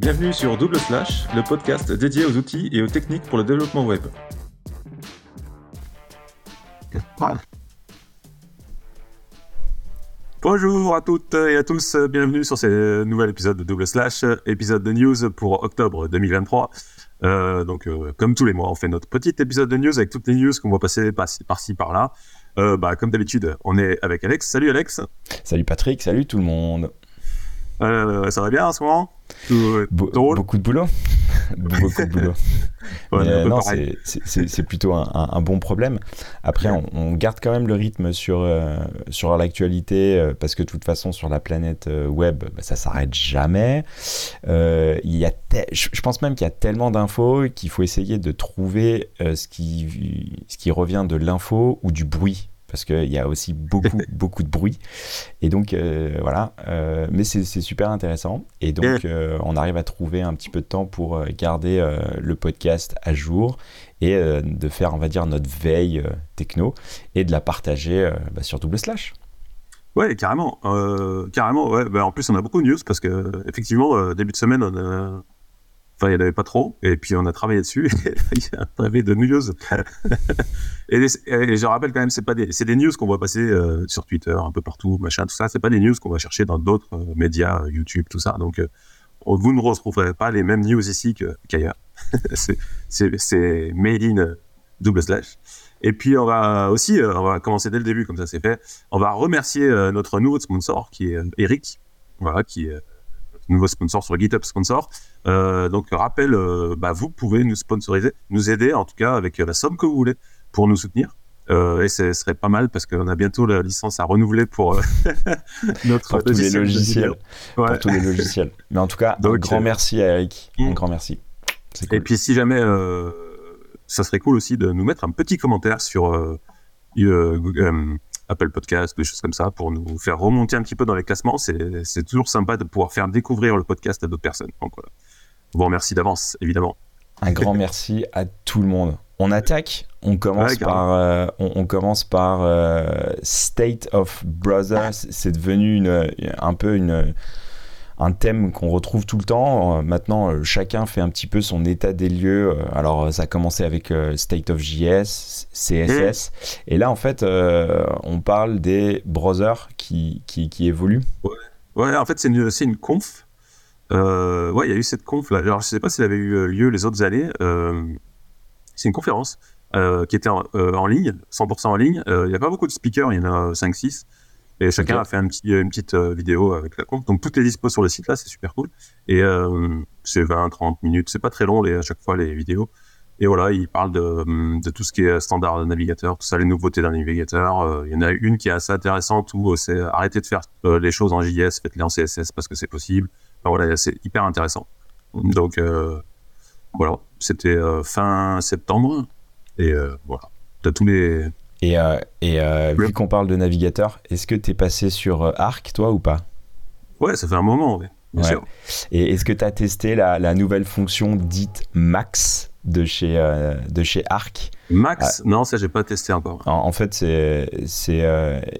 Bienvenue sur Double Slash, le podcast dédié aux outils et aux techniques pour le développement web. Bonjour à toutes et à tous, bienvenue sur ce nouvel épisode de Double Slash, épisode de news pour octobre 2023. Euh, donc, euh, comme tous les mois, on fait notre petit épisode de news avec toutes les news qu'on va passer par-ci par-là. Euh, bah, comme d'habitude, on est avec Alex. Salut Alex. Salut Patrick, salut tout le monde. Euh, ça va bien en ce moment? Beaucoup de boulot. beaucoup de boulot. non, c'est plutôt un, bon problème. Après, on, garde quand même le rythme sur, euh, sur l'actualité euh, parce que de toute façon, sur la planète web, bah, ça s'arrête jamais. il y a je, pense même qu'il y a tellement d'infos qu'il faut essayer de trouver ce, qui, ce qui revient de l'info ou du bruit parce qu'il y a aussi beaucoup, beaucoup de bruit. Et donc, euh, voilà. Euh, mais c'est super intéressant. Et donc, euh, on arrive à trouver un petit peu de temps pour garder le podcast à jour et de faire, on va dire, notre veille techno et de la partager bah, sur Double Slash. Ouais, carrément. carrément, ouais. Bah, en plus, on a beaucoup de news parce que, effectivement, début de semaine, on a Enfin, il n'y en avait pas trop. Et puis, on a travaillé dessus. il y a un de news. et, je rappelle quand même, c'est pas des, c'est des news qu'on va passer euh, sur Twitter, un peu partout, machin, tout ça. C'est pas des news qu'on va chercher dans d'autres euh, médias, euh, YouTube, tout ça. Donc, vous ne retrouverez pas les mêmes news ici qu'ailleurs. c'est, made in double slash. Et puis, on va aussi, on va commencer dès le début, comme ça c'est fait. On va remercier notre nouveau sponsor, qui est Eric. Voilà, qui est nouveau sponsor sur GitHub Sponsor. Euh, donc, rappel, euh, bah, vous pouvez nous sponsoriser, nous aider en tout cas avec la somme que vous voulez pour nous soutenir. Euh, et ce serait pas mal parce qu'on a bientôt la licence à renouveler pour notre pour tous les logiciels. Pour tous les logiciels. Mais en tout cas, un grand merci à Eric. Un mm. grand merci. Et puis, si jamais, ça serait cool aussi de nous mettre un petit commentaire sur Google Apple Podcast, des choses comme ça, pour nous faire remonter un petit peu dans les classements. C'est toujours sympa de pouvoir faire découvrir le podcast à d'autres personnes. Donc voilà. Vous remercie d'avance, évidemment. Un grand merci à tout le monde. On attaque. On commence par, euh, on, commence par euh, State of Brothers. C'est devenu une, un peu une un thème qu'on retrouve tout le temps. Euh, maintenant, chacun fait un petit peu son état des lieux. Alors, ça a commencé avec State of JS, CSS. Et là, en fait, on parle des browsers qui, qui, évoluent. Ouais. en fait, c'est une, une, conf. Ouais, il y a eu cette conf là. Alors, je sais pas si elle avait eu lieu les autres années. c'est une conférence qui était en, en ligne, 100% en ligne. Il n'y a pas beaucoup de speakers, il y en a 5-6. Et chacun a fait un petit, une petite euh, vidéo avec la compte. Donc tout est dispo sur le site là, c'est super cool. Et euh, c'est 20-30 minutes, c'est pas très long les, à chaque fois les vidéos. Et voilà, il parle de, de tout ce qui est standard navigateur, tout ça, les nouveautés d'un navigateur. Euh, il y en a une qui est assez intéressante où c'est arrêter de faire les choses en JS, faites-les en CSS parce que c'est possible. Enfin, voilà, c'est hyper intéressant. Donc voilà, c'était fin septembre. Et voilà, t'as tous les et, euh, et euh, vu qu'on parle de navigateur, est-ce que tu es passé sur euh, Arc, toi, ou pas? Ouais, ça fait un moment. Bien sûr. Et est-ce que tu as testé la, la, nouvelle fonction dite Max de chez, de chez Arc? Max? Non, ça, j'ai pas testé encore. En, fait, c'est, c'est,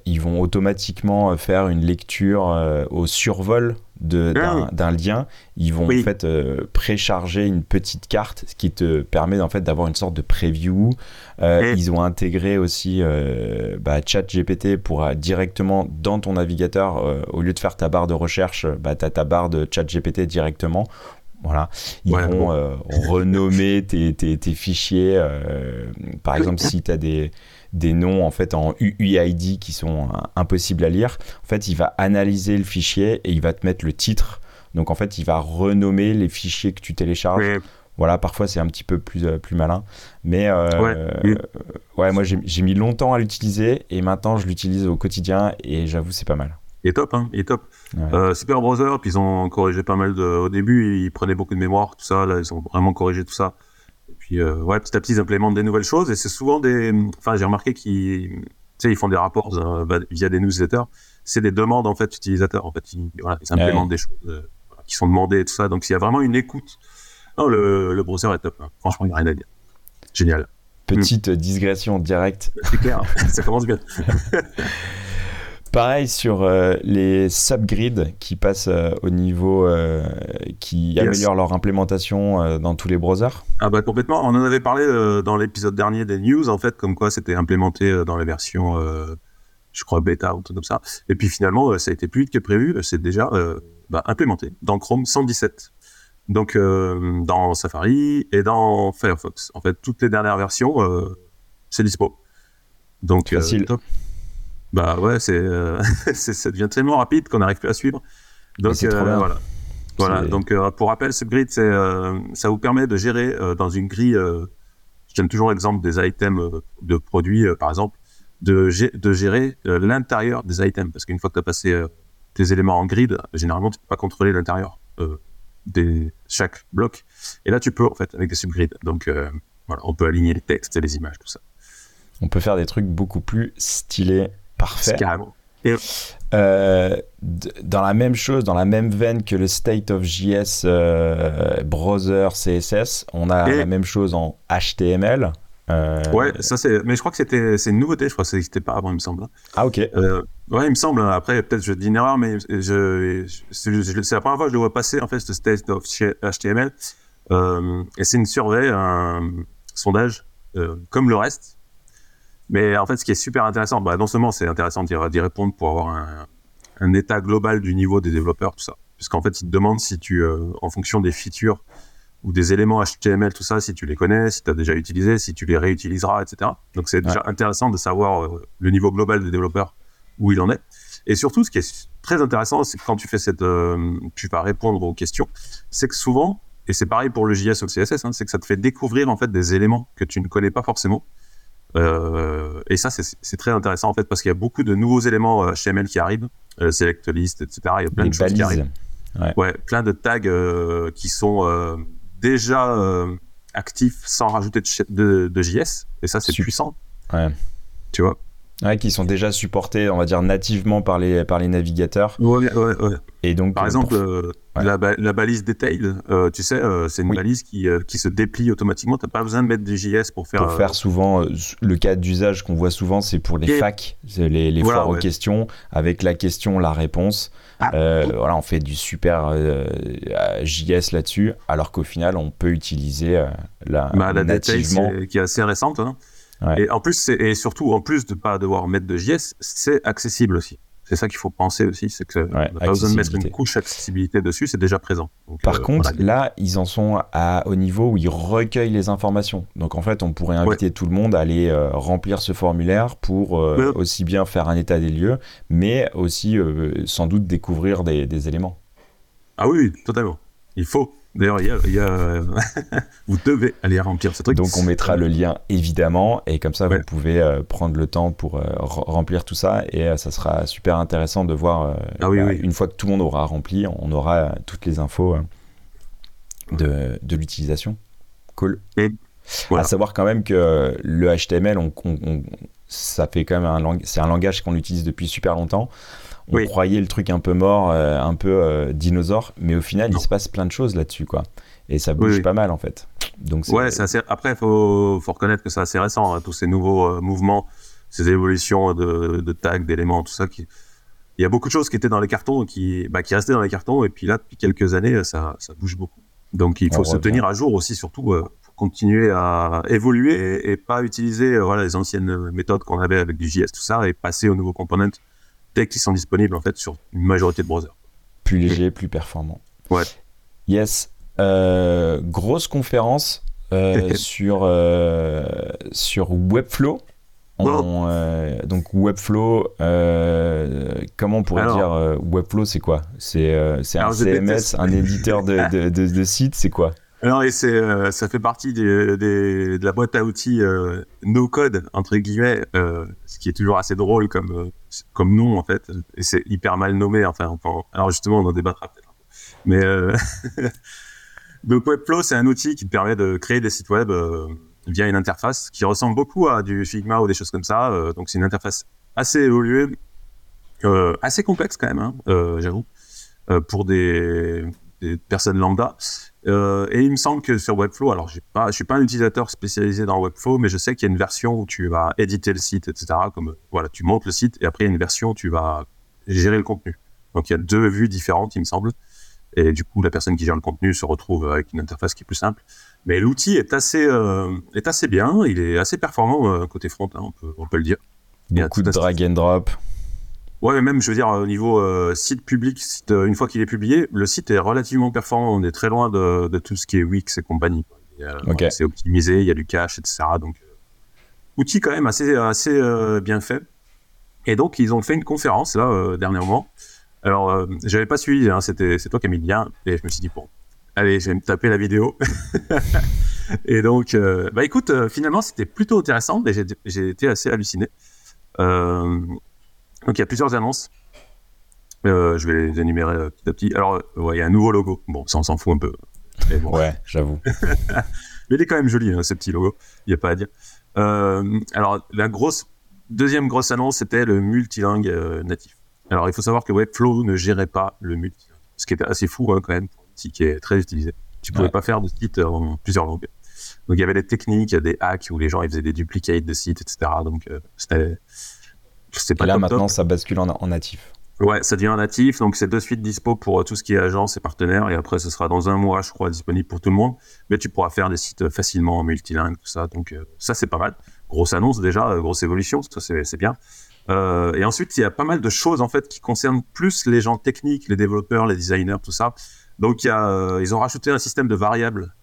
ils vont automatiquement faire une lecture au survol ah d'un lien, ils vont en fait euh, précharger une petite carte, ce qui te permet en fait d'avoir une sorte de preview. Euh, ils ont intégré aussi euh, bah, ChatGPT pour directement dans ton navigateur, au lieu de faire ta barre de recherche, bah, tu as ta barre de ChatGPT directement. Voilà, ils vont renommer tes, tes, tes fichiers. par exemple, si tu as des des noms en fait en UID qui sont impossibles à lire. En fait, il va analyser le fichier et il va te mettre le titre. Donc en fait, il va renommer les fichiers que tu télécharges. Voilà, parfois c'est un petit peu plus, euh, plus malin. Mais euh, ouais. moi j'ai mis longtemps à l'utiliser et maintenant je l'utilise au quotidien et j'avoue c'est pas mal. Il est top, hein, il est top. Euh, super browser, puis ils ont corrigé pas mal de... au début, ils prenaient beaucoup de mémoire, tout ça, là ils ont vraiment corrigé tout ça. Euh, ouais, petit à petit, ils implémentent des nouvelles choses et c'est souvent des. Enfin, j'ai remarqué qu'ils, ils font des rapports euh, via des newsletters. C'est des demandes en fait utilisateurs. En fait, ils, voilà, ils implémentent des choses euh, qui sont demandées et tout ça. Donc, il y a vraiment une écoute. Non, le, le browser est top. Hein. Franchement, il n'y a rien à dire. Génial. Petite digression directe. C'est clair. ça commence bien. Pareil sur euh, les subgrids qui passent euh, au niveau, euh, qui améliorent leur implémentation dans tous les browsers. Ah bah complètement. On en avait parlé dans l'épisode dernier des news en fait, comme quoi c'était implémenté dans les versions, je crois bêta ou tout comme ça. Et puis finalement, ça a été plus vite que prévu. C'est déjà bah, implémenté dans Chrome 117. Donc dans Safari et dans Firefox. En fait, toutes les dernières versions, c'est dispo. Donc facile. Top. Bah ouais, c'est, euh, ça devient tellement rapide qu'on n'arrive plus à suivre. Donc euh, voilà. Voilà. Donc euh, pour rappel, ce grid, c'est, ça vous permet de gérer dans une grille. donne toujours l'exemple des items de produits, par exemple, de, de gérer l'intérieur des items, parce qu'une fois que tu as passé tes éléments en grid, généralement tu peux pas contrôler l'intérieur de chaque bloc. Et là, tu peux en fait avec des subgrids. Donc voilà, on peut aligner les textes et les images, tout ça. On peut faire des trucs beaucoup plus stylés Parfait. Euh, dans la même chose, dans la même veine que le State of JS euh, browser CSS, on a la même chose en HTML. Euh, ouais, ça c'est. Mais je crois que c'était, c'est une nouveauté. Je crois que ça n'existait pas avant, il me semble. Ah ok. ouais, il me semble. Après, peut-être je dis une erreur, mais je, c'est la première fois que je le vois passer en fait ce State of HTML. et c'est une survey, un sondage, comme le reste, mais en fait, ce qui est super intéressant, bah, non seulement c'est intéressant d'y répondre pour avoir un, un, état global du niveau des développeurs, tout ça, puisqu'en fait, ils te demandent si tu, euh, en fonction des features ou des éléments HTML, tout ça, si tu les connais, si tu as déjà utilisé, si tu les réutiliseras, etc. Donc c'est déjà intéressant de savoir euh, le niveau global des développeurs, où il en est. Et surtout, ce qui est très intéressant, c'est que quand tu fais cette, euh, tu vas répondre aux questions, c'est que souvent, et c'est pareil pour le JS ou le CSS, hein, c'est que ça te fait découvrir en fait des éléments que tu ne connais pas forcément et ça, c'est très intéressant en fait parce qu'il y a beaucoup de nouveaux éléments HTML euh, qui arrivent, euh, select list, etc. Il y a plein de choses qui arrivent. Ouais. plein de tags qui sont déjà actifs sans rajouter de, de, JS. Et ça, c'est puissant. Ouais. Tu vois Ouais, qui sont déjà supportés, on va dire, nativement par les, par les navigateurs. Ouais, ouais, ouais. Et donc, par exemple, la, la, balise detail, euh, tu sais, euh, c'est une balise qui, euh, qui se déplie automatiquement. Tu n'as pas besoin de mettre des JS pour faire. Pour faire souvent, le cas d'usage qu'on voit souvent, c'est pour les facs, les, les foires aux questions, avec la question, la réponse. Ah. voilà, on fait du super JS là-dessus, alors qu'au final, on peut utiliser la, bah, la nativement. qui est assez récente. Hein. Et en plus, et surtout, en plus de pas devoir mettre de JS, c'est accessible aussi. C'est ça qu'il faut penser aussi, c'est que ouais, pas besoin de mettre une couche accessibilité dessus, c'est déjà présent. Par euh, contre, là, ils en sont à, au niveau où ils recueillent les informations. Donc en fait, on pourrait inviter tout le monde à aller euh, remplir ce formulaire pour euh, aussi bien faire un état des lieux, mais aussi sans doute découvrir des, des éléments. Ah oui, totalement. Il faut. D'ailleurs, il y a, vous devez aller remplir ce truc. Donc, on mettra le lien évidemment, et comme ça, vous pouvez euh, prendre le temps pour euh, remplir tout ça, et euh, ça sera super intéressant de voir. ah, oui, bah, oui. Une fois que tout le monde aura rempli, on aura toutes les infos de, de l'utilisation. Cool. Et À savoir quand même que le HTML, on, ça fait quand même un, c'est un langage qu'on utilise depuis super longtemps on croyait le truc un peu mort, euh, un peu euh, dinosaure, mais au final, il se passe plein de choses là-dessus, quoi. Et ça bouge pas mal, en fait. Donc ouais, assez... après, il faut, faut, reconnaître que c'est assez récent, hein, tous ces nouveaux euh, mouvements, ces évolutions de, de tags, d'éléments, tout ça. Qui... Il y a beaucoup de choses qui étaient dans les cartons, qui, bah, qui restaient dans les cartons, et puis là, depuis quelques années, ça, ça bouge beaucoup. Donc il faut se tenir à jour aussi, surtout pour continuer à évoluer et, pas utiliser voilà, les anciennes méthodes qu'on avait avec du JS, tout ça, et passer aux nouveaux components dès qu'ils sont disponibles en fait sur une majorité de browsers. Plus léger, plus performant. Ouais. Yes. Euh, grosse conférence euh, sur, euh, sur Webflow. donc Webflow, comment on pourrait dire Webflow, c'est quoi? C'est un CMS, un éditeur de, de, de, de site, c'est quoi? Alors, et c'est, euh, ça fait partie des, des, de la boîte à outils euh, no code entre guillemets, euh, ce qui est toujours assez drôle comme euh, comme nom en fait, et c'est hyper mal nommé. Enfin, alors justement, on en débattra peut-être. Mais euh, donc Webflow, c'est un outil qui permet de créer des sites web via une interface qui ressemble beaucoup à du Figma ou des choses comme ça. donc, c'est une interface assez évoluée, assez complexe quand même, hein, j'avoue, pour des des personnes lambda. Euh, et il me semble que sur Webflow, alors pas, je suis pas un utilisateur spécialisé dans Webflow, mais je sais qu'il y a une version où tu vas éditer le site, etc. Comme voilà, tu montes le site et après il y a une version où tu vas gérer le contenu. Donc il y a deux vues différentes, il me semble. Et du coup, la personne qui gère le contenu se retrouve avec une interface qui est plus simple. Mais l'outil est assez, euh, est assez bien. Il est assez performant euh, côté front, hein, on, peut, on peut le dire. Beaucoup de drag and drop. Ouais, mais même, je veux dire, au niveau euh, site public, site, une fois qu'il est publié, le site est relativement performant. On est très loin de, de tout ce qui est Wix et compagnie. C'est optimisé, il y a du cache, etc. Donc, outil quand même assez, assez bien fait. Et donc, ils ont fait une conférence, là, dernièrement, alors, euh, j'avais pas suivi, hein, c'était, c'est toi qui as mis le lien, et je me suis dit, bon, allez, je vais me taper la vidéo. et donc, euh, bah écoute, euh, finalement, c'était plutôt intéressant, et j'ai, été assez halluciné. Donc, il y a plusieurs annonces. je vais les énumérer petit à petit. Alors, ouais, il y a un nouveau logo. Bon, ça, on s'en fout un peu. Ouais, j'avoue. Mais il est quand même joli, hein, ce petit logo. Il n'y a pas à dire. alors, la grosse, deuxième grosse annonce, c'était le multilingue natif. Alors, il faut savoir que Webflow ne gérait pas le multi, ce qui était assez fou hein, quand même pour un outil qui est très utilisé. Tu pouvais pas faire de site en plusieurs langues. Donc, il y avait des techniques, des hacks où les gens ils faisaient des duplicates de sites, etc. Donc, euh, pas Et là, maintenant, ça bascule en, natif. Ouais, ça devient en natif. Donc, c'est de suite dispo pour euh, tout ce qui est agence et partenaires. Et après, ce sera dans un mois, je crois, disponible pour tout le monde. Mais tu pourras faire des sites facilement en multilingue, tout ça. Donc, euh, ça, c'est pas mal. Grosse annonce déjà, grosse évolution. Ça, c'est bien. Euh, et ensuite, il y a pas mal de choses en fait qui concernent plus les gens techniques, les développeurs, les designers, tout ça. Donc, il y a, euh, ils ont rajouté un système de variables.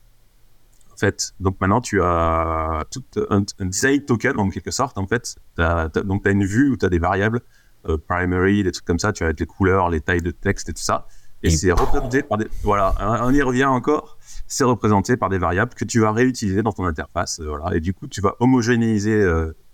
Fait, donc maintenant, tu as tout un, design token en quelque sorte. En fait, donc tu as une vue où tu as des variables euh, primary, des trucs comme ça. Tu as les couleurs, les tailles de texte et tout ça. Et, c'est représenté par des. Voilà, on y revient encore. C'est représenté par des variables que tu vas réutiliser dans ton interface. voilà. Et du coup, tu vas homogénéiser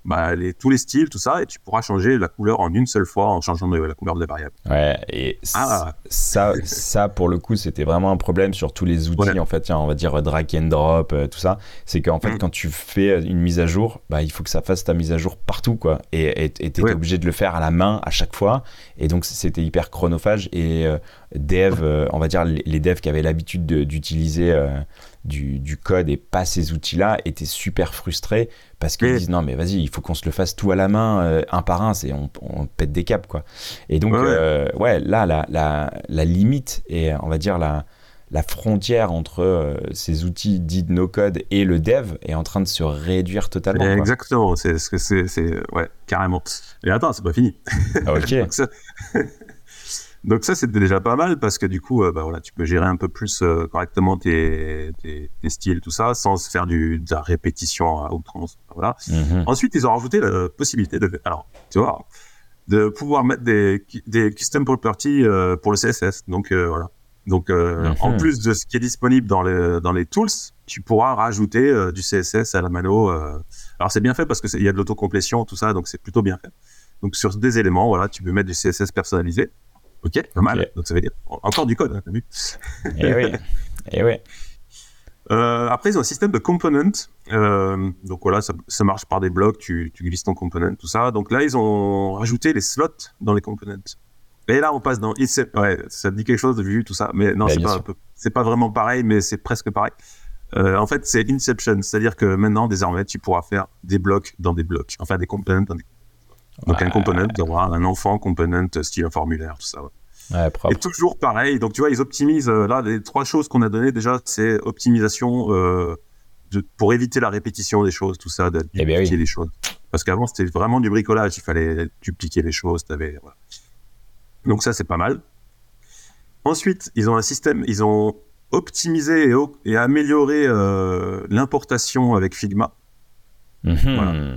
bah, les, tous les styles, tout ça, et tu pourras changer la couleur en une seule fois en changeant la couleur des variables. Ouais, et ah. ça, ça, pour le coup, c'était vraiment un problème sur tous les outils, en fait, tiens, on va dire drag and drop, euh, tout ça. C'est qu'en fait, mm. quand tu fais une mise à jour, bah, il faut que ça fasse ta mise à jour partout, quoi. Et tu étais obligé de le faire à la main à chaque fois. Et donc, c'était hyper chronophage. Et euh, dev, euh, on va dire, les, devs qui avaient l'habitude d'utiliser du, code et pas ces outils-là étaient super frustrés parce qu'ils disent non mais vas-y il faut qu'on se le fasse tout à la main euh, un par un c'est on, pète des câbles quoi. Et donc ouais, euh, là la, la, limite et on va dire la, la frontière entre euh, ces outils dits no code et le dev est en train de se réduire totalement exactement c'est ce que c'est ouais carrément. Et attends c'est pas fini. Ah, ok Donc ça, c'était déjà pas mal parce que du coup, euh, bah, voilà, tu peux gérer un peu plus euh, correctement tes, tes, tes, styles, tout ça, sans faire du, de la répétition à outrance. Voilà. Mhm. Ensuite, ils ont rajouté la possibilité de, alors, tu vois, de pouvoir mettre des, des custom properties euh, pour le CSS. Donc voilà. Donc en mhm. plus de ce qui est disponible dans les dans les tools, tu pourras rajouter du CSS à la mano. Alors c'est bien fait parce que il y a de l'autocomplétion, tout ça, donc c'est plutôt bien fait. Donc sur des éléments, voilà, tu peux mettre du CSS personnalisé. Ok, pas mal. Donc ça veut dire encore du code, hein, t'as vu Eh oui. Eh oui. Euh, après, ils ont un système de components. Euh, donc voilà, ça, ça, marche par des blocs, tu, tu, glisses ton component, tout ça. Donc là, ils ont rajouté les slots dans les components. Et là, on passe dans Ouais, ça te dit quelque chose de vue, tout ça. Mais non, c'est pas, c'est pas vraiment pareil, mais c'est presque pareil. Euh, en fait, c'est Inception. C'est-à-dire que maintenant, désormais, tu pourras faire des blocs dans des blocs. Enfin, des components dans des donc un component, d'avoir un enfant component style formulaire, tout ça. Ouais. et toujours pareil. Donc tu vois, ils optimisent. Euh, là, les trois choses qu'on a données déjà, c'est optimisation euh, de, pour éviter la répétition des choses, tout ça, de eh ben dupliquer les choses. Parce qu'avant, c'était vraiment du bricolage. Il fallait dupliquer les choses. Avais, voilà. Donc ça, c'est pas mal. Ensuite, ils ont un système. Ils ont optimisé et, et amélioré euh, l'importation avec Figma. Mm Voilà.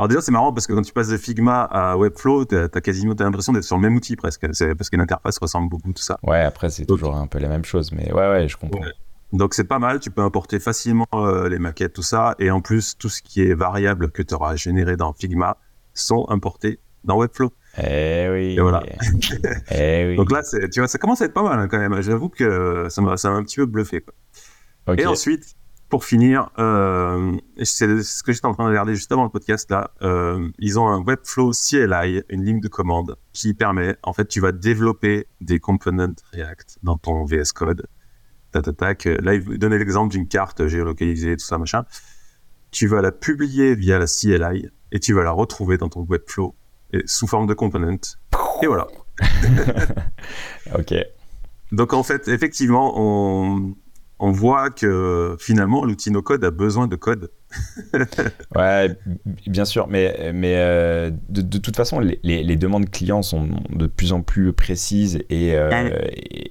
Alors déjà, c'est marrant parce que quand tu passes de Figma à Webflow, tu as, quasiment l'impression d'être sur le même outil presque. C'est parce que l'interface ressemble beaucoup, tout ça. Ouais, après, c'est toujours un peu la même chose, mais ouais, ouais, je comprends. Donc c'est pas mal, tu peux importer facilement euh, les maquettes, tout ça, et en plus, tout ce qui est variable que tu auras généré dans Figma sont importés dans Webflow. Eh oui. Et voilà. eh oui. Donc là, tu vois, ça commence à être pas mal hein, quand même. J'avoue que ça m'a un petit peu bluffé. Quoi. Et ensuite, pour finir, euh, c'est ce que j'étais en train de regarder juste avant le podcast là. Euh, ils ont un Webflow CLI, une ligne de commande qui permet, en fait, tu vas développer des components React dans ton VS Code. Tac, Là, il donnait l'exemple d'une carte géolocalisée, tout ça, machin. Tu vas la publier via la CLI et tu vas la retrouver dans ton Webflow sous forme de component. Et voilà. ok. Donc en fait, effectivement, on, on voit que finalement l'outil no code a besoin de code. ouais, bien sûr, mais, mais euh, de, toute façon, les, les, demandes clients sont de plus en plus précises et, euh,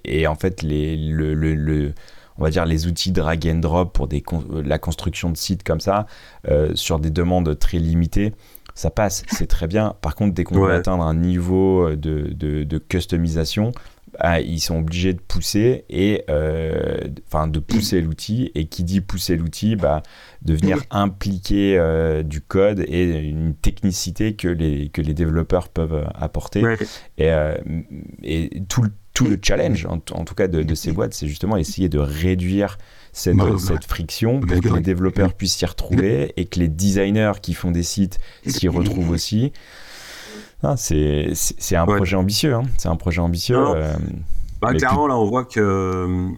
et, en fait, les, le, le, on va dire les outils drag and drop pour des, la construction de sites comme ça, euh, sur des demandes très limitées, ça passe, c'est très bien. Par contre, dès qu'on veut atteindre un niveau de, de, de customisation, ah, ils sont obligés de pousser et euh, enfin de pousser l'outil. Et qui dit pousser l'outil bah de venir impliquer euh, du code et une technicité que les que les développeurs peuvent apporter. Et, euh, et tout le tout le challenge en, tout cas de, de ces boîtes c'est justement essayer de réduire cette, cette friction pour que les développeurs puissent s'y retrouver et que les designers qui font des sites s'y retrouvent aussi ah, c'est un projet ambitieux. Hein. C'est un projet ambitieux. Euh, bah, clairement, là, on voit que euh,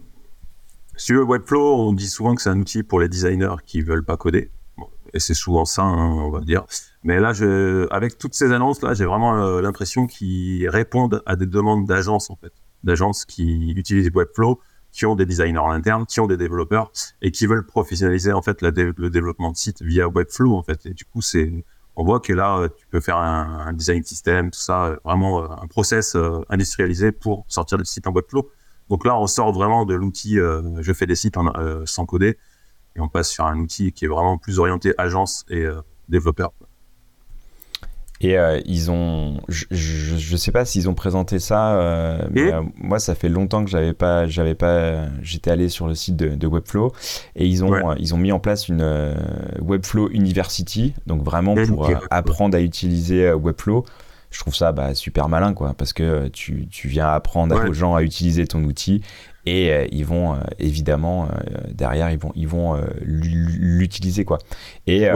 sur le Webflow, on dit souvent que c'est un outil pour les designers qui veulent pas coder. et c'est souvent ça, hein, on va dire. Mais là, je, avec toutes ces annonces-là, j'ai vraiment euh, l'impression qu'ils répondent à des demandes d'agences, en fait. D'agences qui utilisent Webflow, qui ont des designers en interne, qui ont des développeurs et qui veulent professionnaliser, en fait, le développement de site via Webflow, en fait. Et du coup, c'est, on voit que là, tu peux faire un, design system, tout ça, vraiment euh, un process euh, industrialisé pour sortir des sites en Webflow. Donc là, on sort vraiment de l'outil euh, je fais des sites sans coder et on passe sur un outil qui est vraiment plus orienté agence et développeur. Et euh, ils ont, je, ne sais pas s'ils ont présenté ça, euh, mais euh, moi ça fait longtemps que j'avais pas, j'avais pas, j'étais allé sur le site de, Webflow. Et ils ont, ils ont mis en place une Webflow University, donc vraiment pour apprendre à utiliser Webflow. Je trouve ça bah, super malin quoi, parce que tu, tu viens apprendre aux gens à utiliser ton outil et euh, ils vont euh, évidemment euh, derrière ils vont ils vont l'utiliser quoi. Et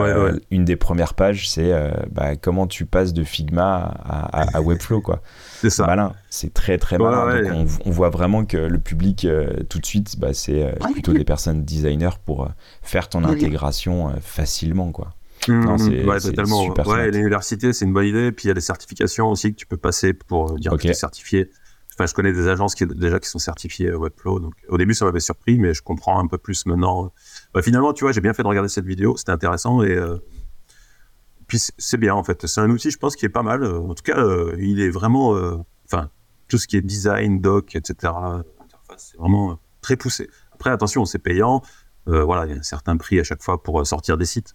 une des premières pages c'est bah, comment tu passes de Figma à, Webflow quoi. C'est ça. Malin. C'est très très malin. Donc on, voit vraiment que le public tout de suite bah, c'est plutôt des personnes designers pour faire ton intégration facilement quoi. Mmh, non, mmh. c'est totalement. ouais, l'université, c'est une bonne idée. Puis il y a des certifications aussi que tu peux passer pour dire que tu es certifié. Enfin, je connais des agences qui déjà qui sont certifiées Webflow. Donc, au début, ça m'avait surpris, mais je comprends un peu plus maintenant. Bah, finalement, tu vois, j'ai bien fait de regarder cette vidéo. C'était intéressant et euh, puis c'est bien en fait. C'est un outil, je pense, qui est pas mal. En tout cas, euh, il est vraiment, euh, enfin, tout ce qui est design, doc, etc. c'est vraiment très poussé. Après, attention, c'est payant. voilà, il y a un certain prix à chaque fois pour sortir des sites.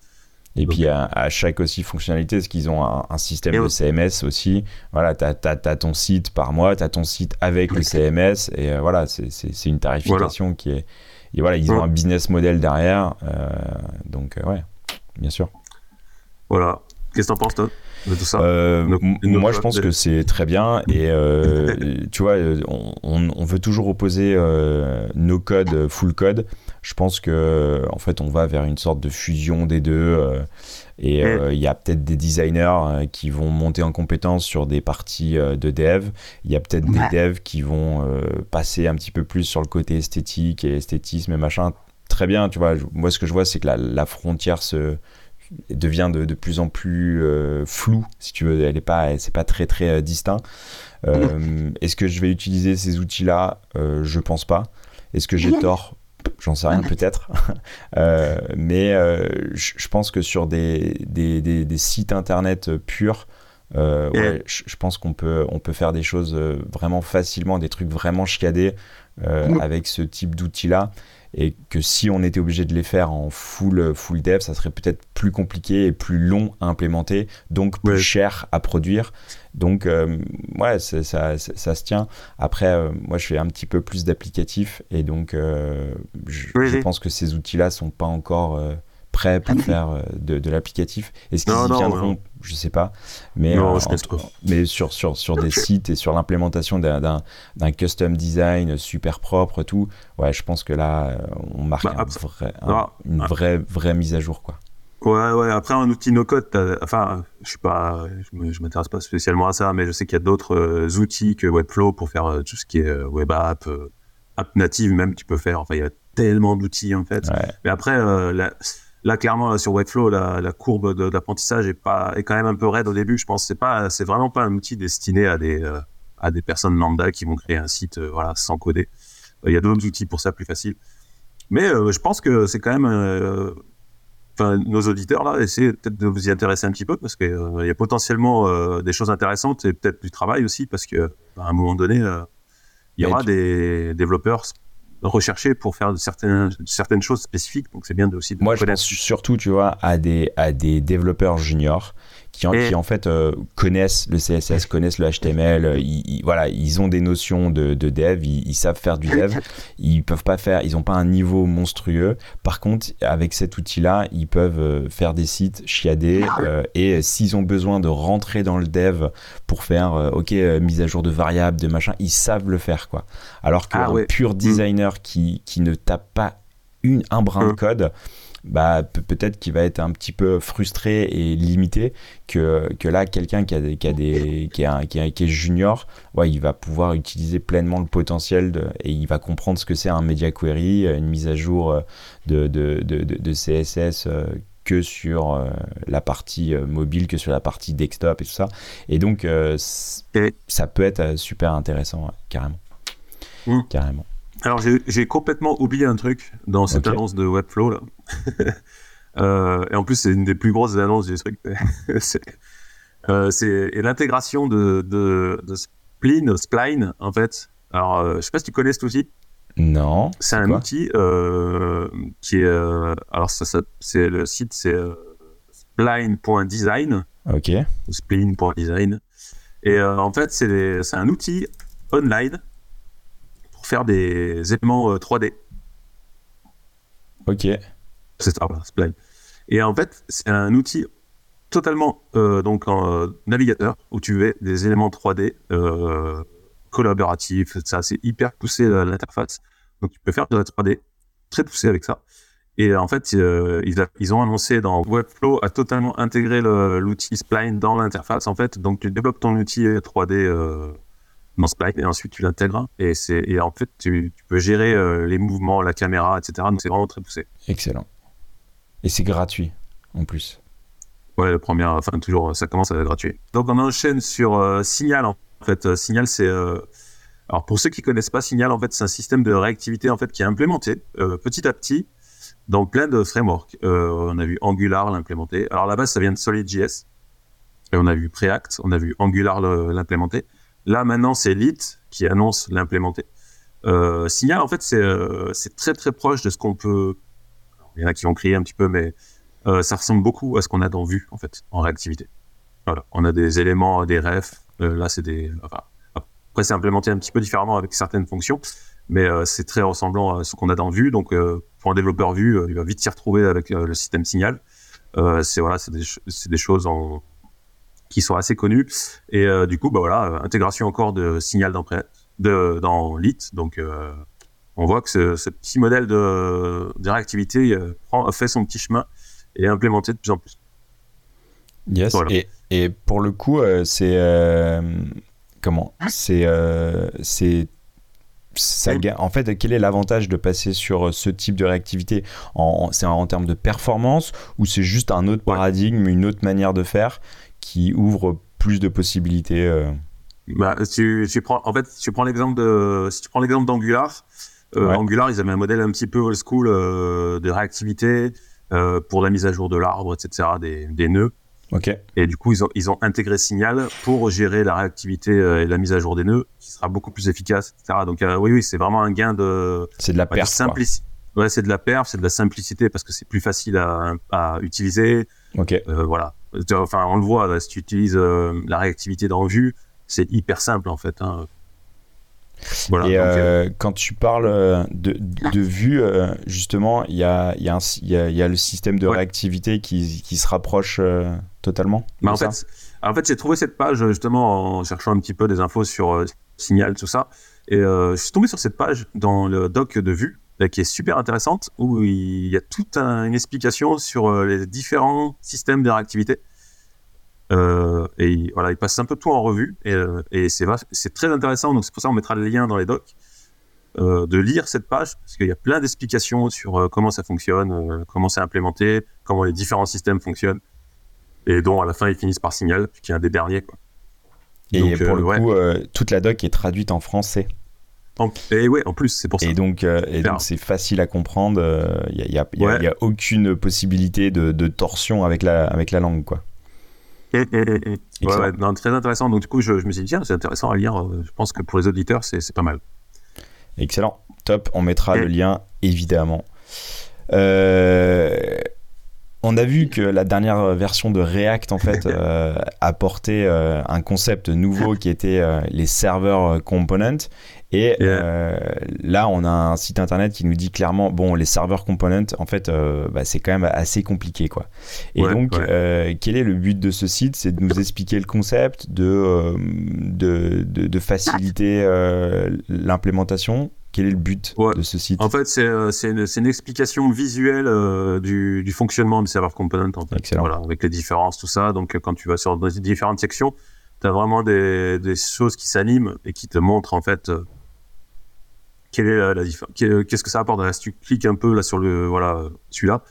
Et puis à, chaque aussi fonctionnalité, parce qu'ils ont un, système de CMS aussi. Voilà, tu as, ton site par mois, tu as ton site avec le CMS, et euh, voilà, c'est une tarification qui est. Et voilà, ils ont un business model derrière. Euh, donc, euh, ouais, bien sûr. Voilà. Qu'est-ce que t'en penses, toi de tout ça? Moi, je pense que c'est très bien. Et tu vois, on, on, veut toujours opposer no code, full code je pense que en fait on va vers une sorte de fusion des deux euh, et euh, il y a peut-être des designers euh, qui vont monter en compétence sur des parties de dev. Il y a peut-être des devs qui vont passer un petit peu plus sur le côté esthétique et esthétisme et machin. Très bien tu vois. Moi ce que je vois c'est que la, frontière se devient de, de plus en plus floue si tu veux. Elle est pas c'est pas très très distinct. Est-ce que je vais utiliser ces outils là je pense pas. Est-ce que j'ai tort? J'en sais rien, peut-être. Euh, mais euh, je pense que sur des, des, des, sites internet purs, euh, ouais, je pense qu'on peut, on peut faire des choses vraiment facilement, des trucs vraiment chiadés avec ce type d'outils-là et que si on était obligé de les faire en full, full dev, ça serait peut-être plus compliqué et plus long à implémenter, donc plus cher à produire. Donc, euh, ouais, ça, ça, se tient. Après, euh, moi, je fais un petit peu plus d'applicatifs et donc, euh, je, pense que ces outils-là sont pas encore prêts pour faire euh, de, l'applicatif. Est-ce qu'ils y viendront Je sais pas. Mais, euh, mais sur, sur, sur des sites et sur l'implémentation d'un custom design super propre, tout, ouais, je pense que là, on marque bah, une vraie, vraie mise à jour. quoi. Ouais, ouais. Après, un outil no-code, enfin, je suis pas, je m'intéresse pas spécialement à ça, mais je sais qu'il y a d'autres outils que Webflow pour faire tout ce qui est web app, app native même, tu peux faire. Enfin, il y a tellement d'outils en fait. Mais après, euh, là, clairement, sur Webflow, la, courbe d'apprentissage est pas est quand même un peu raide au début. Je pense c'est pas c'est vraiment pas un outil destiné à des euh, à des personnes lambda qui vont créer un site euh, voilà sans coder. Il y a d'autres outils pour ça plus faciles. Mais je pense que c'est quand même Enfin, nos auditeurs là, essayez peut-être de vous y intéresser un petit peu parce qu'il il y a potentiellement des choses intéressantes et peut-être du travail aussi parce que à un moment donné, il y aura des développeurs rechercher pour faire certaines, certaines choses spécifiques. Donc c'est bien de, aussi de Moi, je pense surtout, tu vois, à des, à des développeurs juniors qui en, qui en fait euh, connaissent le CSS, connaissent le HTML, euh, ils, voilà, ils ont des notions de, de dev, ils, savent faire du dev, ils peuvent pas faire, ils ont pas un niveau monstrueux. Par contre, avec cet outil-là, ils peuvent euh, faire des sites chiadés et s'ils ont besoin de rentrer dans le dev pour faire, ok, mise à jour de variables, de machin, ils savent le faire quoi. Alors qu'un ah pur mm. designer qui, qui ne tape pas une, un brin de mm. code, bah, peut-être qu'il va être un petit peu frustré et limité que, que là, quelqu'un qui, a des, qui, a des, qui, est qui, est junior, ouais, il va pouvoir utiliser pleinement le potentiel de, et il va comprendre ce que c'est un media query, une mise à jour de, de, de, de CSS euh, que sur euh, la partie euh, mobile, que sur la partie desktop et tout ça. Et donc, ça peut être super intéressant, carrément. Mmh. Carrément. Alors, j'ai complètement oublié un truc dans cette annonce de Webflow. Là. euh, et en plus, c'est une des plus grosses annonces du truc. c'est euh, l'intégration de, de, de, Spline, Spline, en fait. Alors, euh, je sais pas si tu connais cet outil. Non. C'est un outil qui est. Alors, ça, ça c'est le site, c'est spline.design. Ok. Spline.design. Et en fait, c'est un outil online faire des éléments 3D. Euh, ok. C'est ça, Spline. Et en fait, c'est un outil totalement euh, donc en euh, navigateur où tu veux des éléments 3D collaboratifs. Ça, c'est hyper poussé l'interface. Donc, tu peux faire de la 3D très poussé avec ça. Et en fait, ils, ils, ont annoncé dans Webflow à totalement intégrer l'outil Spline dans l'interface. En fait, donc tu développes ton outil 3D dans Spline et ensuite tu l'intègres et c'est et en fait tu, tu peux gérer euh, les mouvements, la caméra, etc. Donc c'est vraiment très poussé. Excellent. Et c'est gratuit en plus. Ouais, la première, enfin toujours, ça commence à être gratuit. Donc on enchaîne sur euh, Signal. En fait, euh, Signal c'est alors pour ceux qui connaissent pas Signal, en fait c'est un système de réactivité en fait qui est implémenté petit à petit dans plein de frameworks. on a vu Angular l'implémenter. Alors à la base ça vient de SolidJS. Et on a vu Preact, on a vu Angular l'implémenter. Là, maintenant, c'est Elite qui annonce l'implémenter. Euh, Signal, en fait, euh, c'est très très proche de ce qu'on peut. Il y en a qui vont crier un petit peu, mais euh, ça ressemble beaucoup à ce qu'on a dans Vue, en fait, en réactivité. Voilà, on a des éléments, des refs. Euh, là, c'est des. Après, c'est implémenté un petit peu différemment avec certaines fonctions, mais euh, c'est très ressemblant à ce qu'on a dans Vue. Donc, pour un développeur Vue, il va vite s'y retrouver avec le système Signal. c'est voilà, c'est des, des, choses en, qui sont assez connus. Et euh, du coup, bah voilà, euh, intégration encore de signal dans, de, dans Lit. Donc, euh, on voit que ce, petit modèle de, de réactivité prend, fait son petit chemin et est implémenté de plus en plus. Yes. Et, et, pour le coup, c'est comment C'est c'est ça, en fait, quel est l'avantage de passer sur ce type de réactivité en, C'est en, termes de performance ou c'est juste un autre paradigme, une autre manière de faire? Qui ouvre plus de possibilités euh. bah, tu, tu, prends, En fait, si tu prends l'exemple de, si tu prends l'exemple d'Angular, euh, Angular, ils avaient un modèle un petit peu old school euh, de réactivité pour la mise à jour de l'arbre, etc., des, des nœuds. Okay. Et du coup, ils ont, ils ont intégré Signal pour gérer la réactivité et la mise à jour des nœuds, qui sera beaucoup plus efficace, etc. Donc, oui, oui, c'est vraiment un gain de. C'est de la perf. Ouais, c'est de la perf, c'est de la simplicité parce que c'est plus facile à, à utiliser. Ok. voilà. Enfin, on le voit, si tu utilises euh, la réactivité dans Vue, c'est hyper simple en fait. Hein. Voilà, et euh, quand tu parles de, de vue, justement, il y a, y, a y, a, y a, le système de réactivité qui, qui, se rapproche totalement. Bah, en, fait, en fait, j'ai trouvé cette page justement en cherchant un petit peu des infos sur Signal, tout ça. Et je suis tombé sur cette page dans le doc de vue qui est super intéressante où il y a toute une explication sur les différents systèmes de réactivité. Euh, et voilà, il passe un peu tout en revue et, euh, et c'est très intéressant. Donc c'est pour ça qu'on mettra le lien dans les docs euh, de lire cette page parce qu'il y a plein d'explications sur euh, comment ça fonctionne, euh, comment c'est implémenté, comment les différents systèmes fonctionnent et dont à la fin ils finissent par Signal, qui est un des derniers. Quoi. Et pour le coup, toute la doc est traduite en français. Et ouais, en plus, c'est pour ça. Et donc, donc c'est facile à comprendre. Il n'y a, aucune possibilité de, de, torsion avec la, avec la langue, quoi. Et, ouais, très intéressant. Donc, du coup, je, me suis dit, tiens, c'est intéressant à lire. Euh, je pense que pour les auditeurs, c'est pas mal. Excellent. Top. On mettra le lien, évidemment. Euh, on a vu que la dernière version de React en fait euh, apportait un concept nouveau qui était les serveurs components et euh, là, on a un site internet qui nous dit clairement, bon, les serveurs components, en fait, euh, bah, c'est quand même assez compliqué, quoi. Et donc, euh, quel est le but de ce site? C'est de nous expliquer le concept, de, de, de, faciliter l'implémentation. Quel est le but de ce site? En fait, c'est une, une, explication visuelle du, du, fonctionnement des serveurs components, en fait. Voilà, avec les différences, tout ça. Donc, quand tu vas sur différentes sections, tu as vraiment des, des choses qui s'animent et qui te montrent, en fait, quelle est la, différence Qu'est-ce que ça apporte? Si tu cliques un peu là sur le voilà celui-là,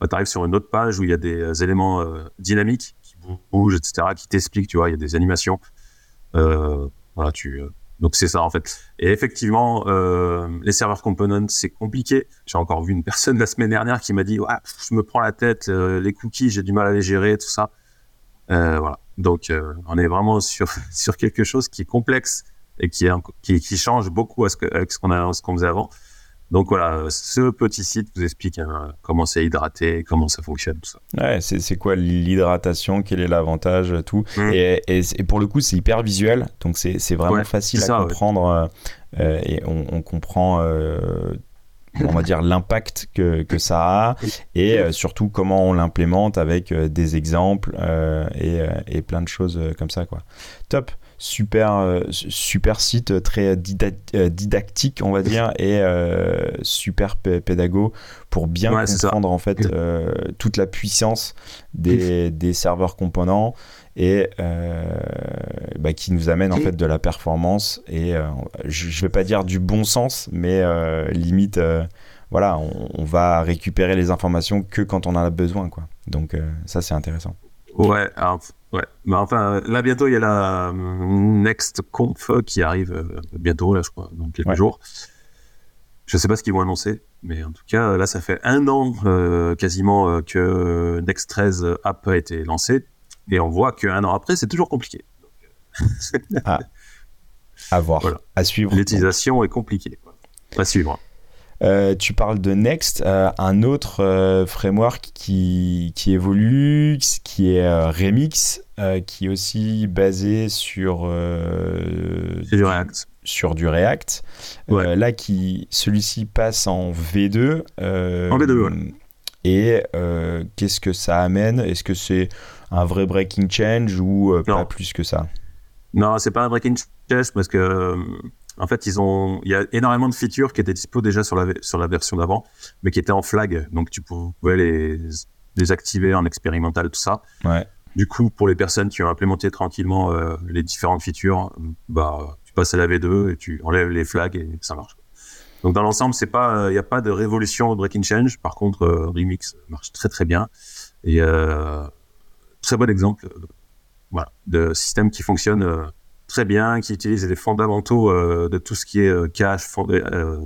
bah, tu arrives sur une autre page où il y a des euh, éléments euh, dynamiques qui bougent, etc., qui t'expliquent. Tu vois, il y a des animations. Euh, voilà, tu donc c'est ça en fait. Et effectivement, les serveurs components, c'est compliqué. J'ai encore vu une personne la semaine dernière qui m'a dit je me prends la tête, les cookies, j'ai du mal à les gérer, tout ça. voilà. Donc on est vraiment sur quelque chose qui est complexe et qui, qui, qui change beaucoup à ce avec ce qu'on a ce qu'on faisait avant. Donc voilà, ce petit site vous explique hein, comment c'est hydraté, comment ça fonctionne, tout ça. Ouais, c'est quoi l'hydratation, quel est l'avantage, tout. Mmh. Et, et, pour le coup, c'est hyper visuel, donc c'est vraiment facile à comprendre euh, euh, et on, on comprend. Euh, on va dire l'impact que, que, ça a et euh, surtout comment on l'implémente avec des exemples et, et, plein de choses comme ça quoi. Top super, euh, super site, très euh, didactique, on va dire, et euh, super pédago pour bien comprendre en fait toute la puissance des, des serveurs components et bah, qui nous amène en fait de la performance et je, ne vais pas dire du bon sens, mais limite voilà, on, on, va récupérer les informations que quand on en a besoin, quoi. Donc ça, c'est intéressant. Ouais, alors, ouais. Mais enfin, là bientôt il y a la euh, Next Conf qui arrive euh, bientôt, là je crois, dans quelques jours. Je sais pas ce qu'ils vont annoncer, mais en tout cas là ça fait un an euh, quasiment que Next 13 App a été lancé, et on voit qu'un an après c'est toujours compliqué. ah. À voir, à suivre. L'utilisation est compliquée. À suivre. Euh, tu parles de Next, euh, un autre euh, framework qui, qui, évolue, qui est Remix, qui est aussi basé sur, du React. Sur du React. là, qui, celui-ci passe en V2. en V2, ouais. Et qu'est-ce que ça amène? Est-ce que c'est un vrai breaking change ou pas plus que ça? Non, c'est pas un breaking change parce que en fait, ils ont, il y a énormément de features qui étaient dispo déjà sur la, sur la version d'avant, mais qui étaient en flag. Donc, tu pouvais les désactiver en expérimental, tout ça. Ouais. Du coup, pour les personnes qui ont implémenté tranquillement euh, les différentes features, bah, tu passes à la V2 et tu enlèves les flags et ça marche. Donc, dans l'ensemble, c'est pas, il n'y a pas de révolution de breaking change. Par contre, euh, Remix marche très très bien et euh, très bon exemple, voilà, de système qui fonctionne très bien, qui utilise les fondamentaux euh, de tout ce qui est euh, cache, euh,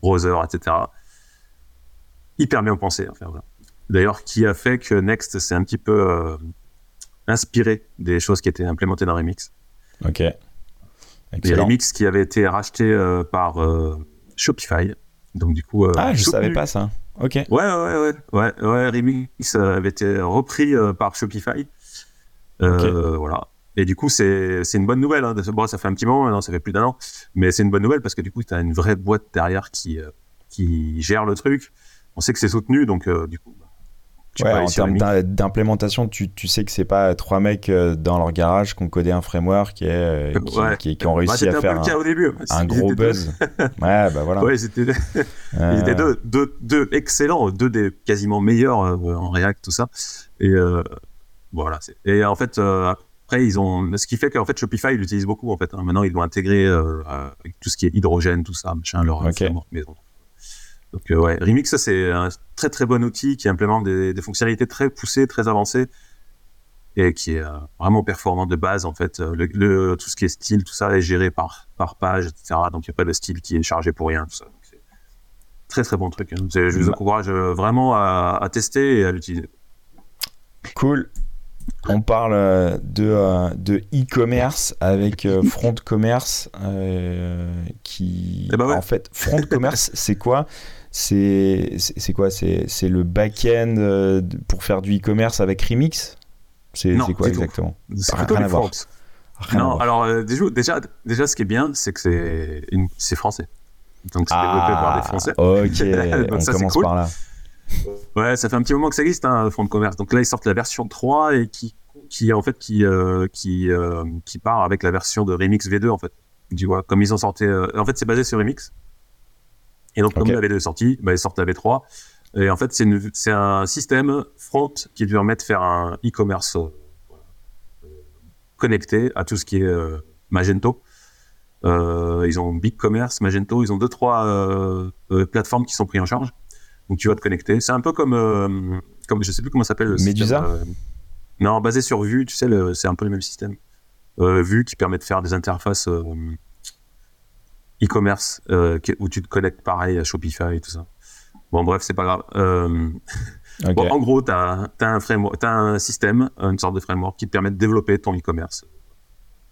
browser, etc. Hyper bien pensé. Enfin, voilà. D'ailleurs, qui a fait que Next s'est un petit peu inspiré des choses qui étaient implémentées dans Remix. Ok. Excellent. Remix qui avait été racheté par Shopify. Donc du coup. ah, je savais pas ça. Ok. Ouais, ouais, ouais, ouais, ouais. Remix avait été repris par Shopify. Voilà. Et du coup, c'est une bonne nouvelle. Hein. Bon, ça fait un petit moment, non, ça fait plus d'un an, mais c'est une bonne nouvelle parce que du coup, tu as une vraie boîte derrière qui, qui gère le truc. On sait que c'est soutenu, donc du coup, Ouais, en termes d'implémentation, tu, tu, sais que c'est pas trois mecs euh, dans leur garage qui ont codé un framework qui, est, euh, qui, qui, ont bah, réussi à faire un, au début. un gros buzz. ouais, bah voilà. Ouais, ils étaient deux, deux, deux, excellents, deux des quasiment meilleurs euh, en React, tout ça. Et voilà. Et en fait, après, ils ont. Ce qui fait qu'en fait, Shopify, ils l'utilisent beaucoup. En fait, hein. maintenant, ils l'ont intégré avec tout ce qui est hydrogène, tout ça, machin, leur framework maison. Donc euh, ouais, Remix, c'est un très très bon outil qui implémente des, des fonctionnalités très poussées, très avancées et qui est euh, vraiment performant de base en fait. Euh, le, tout ce qui est style, tout ça est géré par par page, etc. Donc il n'y a pas de style qui est chargé pour rien, tout ça. très très bon truc. Hein. Je vous encourage vraiment à, à tester et à l'utiliser. Cool. On parle de, de e-commerce avec Front Commerce qui. Eh ben en fait, Front Commerce, c'est quoi? C'est quoi? C'est le back-end euh, pour faire du e-commerce avec Remix? C'est quoi exactement? C'est plutôt rien à non, alors euh, déjà, déjà, ce qui est bien, c'est que c'est français. Donc c'est développé par des Français. Ok, on commence par là. Ouais, ça fait un petit moment que ça existe, un hein, Front de commerce. Donc là, ils sortent la version 3 et qui, qui en fait, qui, euh, qui, qui part avec la version de Remix V2 en fait. Tu vois, comme ils ont sorti. en fait, c'est basé sur Remix. Et donc, comme la V2 est sortie, bah, ils sortent la V3. Et en fait, c'est un système front qui permet de faire un e-commerce euh, connecté à tout ce qui est euh, Magento. Euh, ils ont BigCommerce, Magento, ils ont deux trois euh, euh, plateformes qui sont prises en charge. Donc tu vas te connecter. C'est un peu comme euh, comme je sais plus comment ça s'appelle. Medusa. non, basé sur Vue, tu sais, c'est un peu le même système. Vue qui permet de faire des interfaces e-commerce euh, où tu te connectes pareil à Shopify et tout ça. Bon, bref, c'est pas grave. Euh... Bon, en gros, tu as un système, une sorte de framework qui te permet de développer ton e-commerce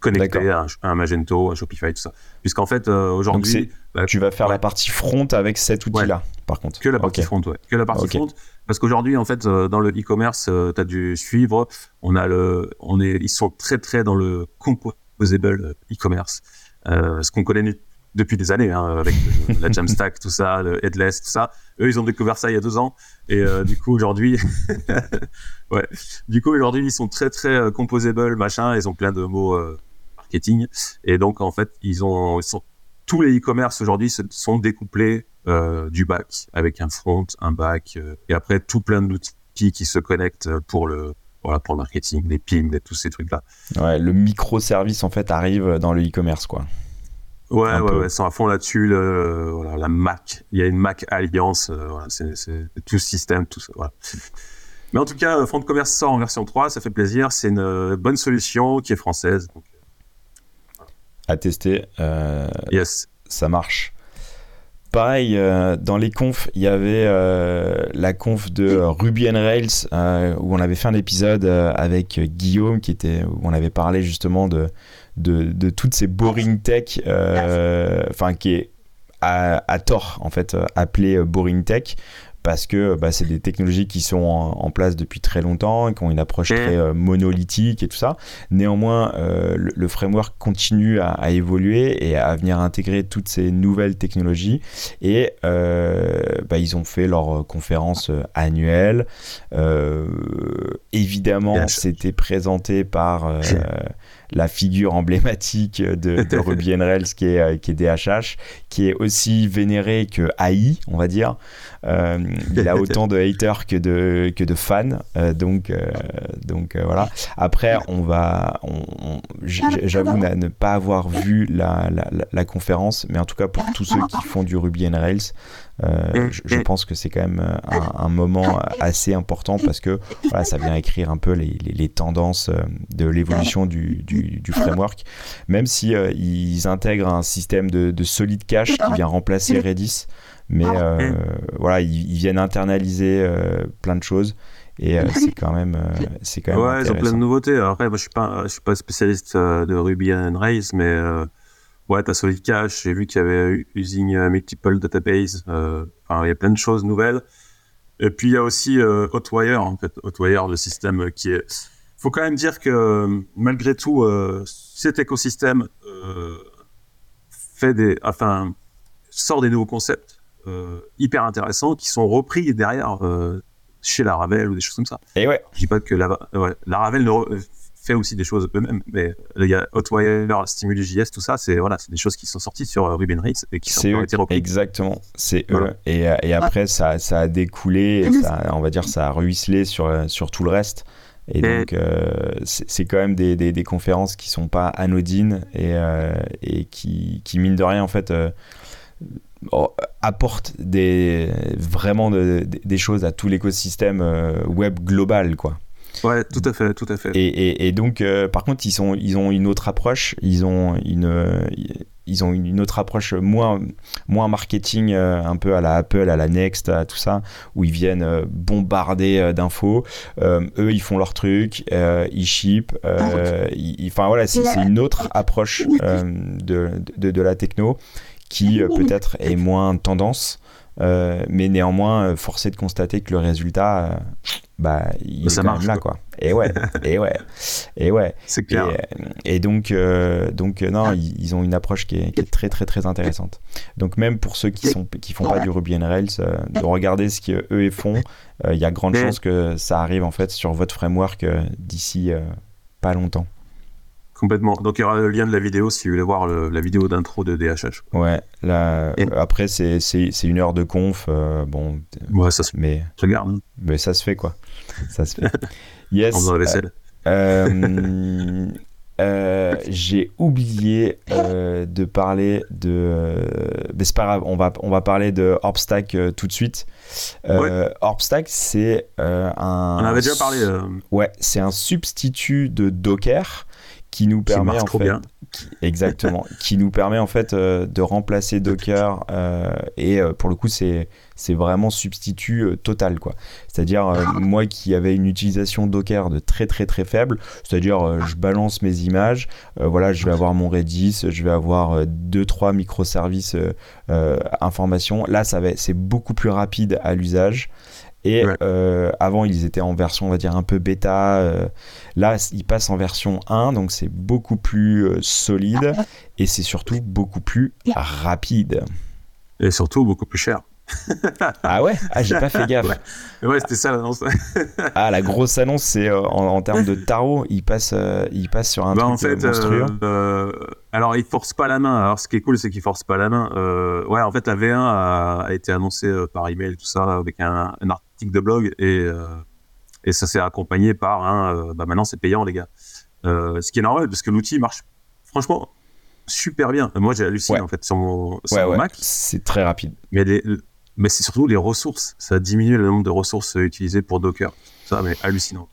connecté à, un Magento, à Shopify, tout ça. Puisqu'en fait, euh, aujourd'hui. Bah, tu vas faire la partie front avec cet outil-là, par contre. Que la partie front, ouais. Que la partie front. Parce qu'aujourd'hui, en fait, euh, dans le e-commerce, euh, tu as dû suivre. On a le, on est, ils sont très, très dans le composable e-commerce. ce qu'on connaît depuis des années, hein, avec la Jamstack, tout ça, le Headless, tout ça. Eux, ils ont découvert ça il y a deux ans. Et euh, du coup, aujourd'hui, ouais. Du coup, aujourd'hui, ils sont très, très euh, composable, machin. Ils ont plein de mots euh, marketing. Et donc, en fait, ils ont, ils sont, tous les e-commerce aujourd'hui sont découplés du back avec un front, un back, et après tout plein d'outils qui se connectent pour le, voilà, pour le marketing, les pings, et tous ces trucs-là. Ouais, le microservice en fait arrive dans le e-commerce, quoi. Ouais, ouais, ouais, c'est à fond là-dessus. Voilà, la Mac, il y a une Mac Alliance, euh, voilà, c'est tout système, tout ça. Voilà. Mais en tout cas, Front de commerce sort en version 3, ça fait plaisir. C'est une euh, bonne solution qui est française. Donc, euh, À tester. yes. Ça marche. Pareil, dans les confs, il y avait la conf de Ruby on Rails où on avait fait un épisode avec Guillaume qui était où on avait parlé justement de de, toutes ces boring tech, euh, enfin qui est à, tort en fait appelé euh, boring tech parce que bah, c'est des technologies qui sont en, place depuis très longtemps et qui ont une approche très euh, monolithique et tout ça. Néanmoins, le, framework continue à, évoluer et à venir intégrer toutes ces nouvelles technologies. Et bah, ils ont fait leur conférence annuelle. évidemment, c'était présenté par la figure emblématique de, de Ruby on Rails qui est, euh, qui est DHH, qui est aussi vénéré que AI, on va dire. Euh, il a autant de haters que de, que de fans. Euh, donc, donc voilà. Après, on va. On, J'avoue ne pas avoir vu la, la, la, conférence, mais en tout cas, pour tous ceux qui font du Ruby on Rails, euh, mm, je, mm. pense que c'est quand même euh, un, moment assez important parce que voilà, ça vient écrire un peu les, les, tendances euh, de l'évolution du, du, du, framework. Même si ils intègrent un système de, de solid cache qui vient remplacer Redis, mais mm. voilà, ils, viennent internaliser plein de choses et c'est quand même c'est quand même ouais ils ont plein de nouveautés après moi je suis pas je suis pas spécialiste de Ruby on Rails mais Ouais, t'as Solid Cache, j'ai vu qu'il y avait Using Multiple Database, euh, enfin, il y a plein de choses nouvelles. Et puis il y a aussi euh, Hotwire, en fait, Hotwire, le système qui est... faut quand même dire que malgré tout, cet écosystème fait des, enfin, sort des nouveaux concepts hyper intéressants qui sont repris derrière chez Laravel ou des choses comme ça. Et ouais. Je dis pas que la, ouais, Laravel ne fait aussi des choses eux-mêmes, mais il y a Hotwire, StimulyJS, tout ça, c'est voilà, c'est des choses qui sont sorties sur Ruby on Rails et qui sont été reprises. Exactement, c'est eux. Et, et, après, ça, ça a découlé, ça, on va dire, ça a ruisselé sur, sur tout le reste. Et, donc, euh, c'est quand même des, des, des, conférences qui sont pas anodines et, euh, et qui, qui, mine de rien, en fait, euh, oh, apportent des, vraiment des choses à tout l'écosystème web global, quoi. Ouais, tout à fait, tout à fait. Et, et, donc, euh, par contre, ils, sont, ils ont une autre approche. Ils ont une, ils ont une autre approche moins, moins marketing, euh, un peu à la Apple, à la Next, à tout ça, où ils viennent euh, bombarder d'infos. eux, ils font leur truc, ils ship. Enfin voilà, c'est une autre approche de, de, de, la techno qui peut-être est moins tendance. Mais néanmoins, forcé de constater que le résultat, bah il ça marche, là quoi. Et ouais, et ouais, et ouais. C'est clair. Et, donc, euh, donc euh, non, ils, ont une approche qui est, très très très intéressante. Donc même pour ceux qui sont qui font pas du Ruby on Rails, euh, de regarder ce qu'eux font, il y a grande chance que ça arrive en fait sur votre framework d'ici pas longtemps. Complètement. Donc il y aura le lien de la vidéo si vous voulez voir la vidéo d'intro de DHH. Ouais. Là, après c'est une heure de conf. bon. Ouais, ça se. Mais. Regarde. Hein. Mais ça se fait quoi. Ça se fait. Yes. Euh, euh, j'ai oublié euh, de parler de. mais c'est pas grave, on va, on va parler de Orbstack tout de suite. Ouais. Orbstack, c'est un. On avait déjà parlé. Ouais, c'est un substitut de Docker qui nous permet en fait, exactement, qui nous permet en fait de remplacer Docker et pour le coup c'est c'est vraiment substitut euh, total quoi. C'est-à-dire euh, moi qui avais une utilisation Docker de très très très faible, c'est-à-dire euh, je balance mes images, voilà, je vais avoir mon Redis, je vais avoir deux trois microservices informations. Là ça va c'est beaucoup plus rapide à l'usage. Et avant, ils étaient en version, on va dire, un peu bêta. là, ils passent en version 1, donc c'est beaucoup plus solide et c'est surtout beaucoup plus rapide. Et surtout beaucoup plus cher ah ouais? Ah, j'ai pas fait gaffe. Ouais, c'était ça l'annonce. ah, la grosse annonce, c'est euh, en, termes de tarot, il passe, euh, il passe sur un bah, truc en fait, monstrueux. Euh, alors, il force pas la main. Alors, ce qui est cool, c'est qu'il force pas la main. ouais, en fait, la V1 a, été annoncée par email, tout ça, avec un, article de blog, et, et ça s'est accompagné par un. bah, maintenant, c'est payant, les gars. ce qui est normal, parce que l'outil marche. Franchement, super bien. Moi, j'ai halluciné en fait sur mon, Mac. C'est très rapide. Mais mais c'est surtout les ressources. Ça a diminué le nombre de ressources utilisées pour Docker. Ça, mais hallucinant.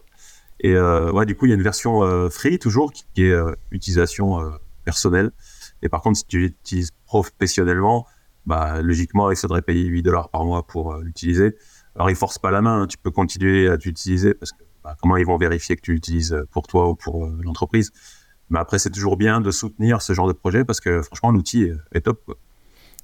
Et euh, ouais, du coup, il y a une version euh, free toujours qui, est euh, utilisation personnelle. Et par contre, si tu l'utilises professionnellement, bah logiquement, il faudrait payer 8 dollars par mois pour l'utiliser. Alors, ils forcent pas la main. Hein. Tu peux continuer à l'utiliser parce que bah, comment ils vont vérifier que tu l'utilises pour toi ou pour l'entreprise? Mais après, c'est toujours bien de soutenir ce genre de projet parce que franchement, l'outil est, top. Quoi.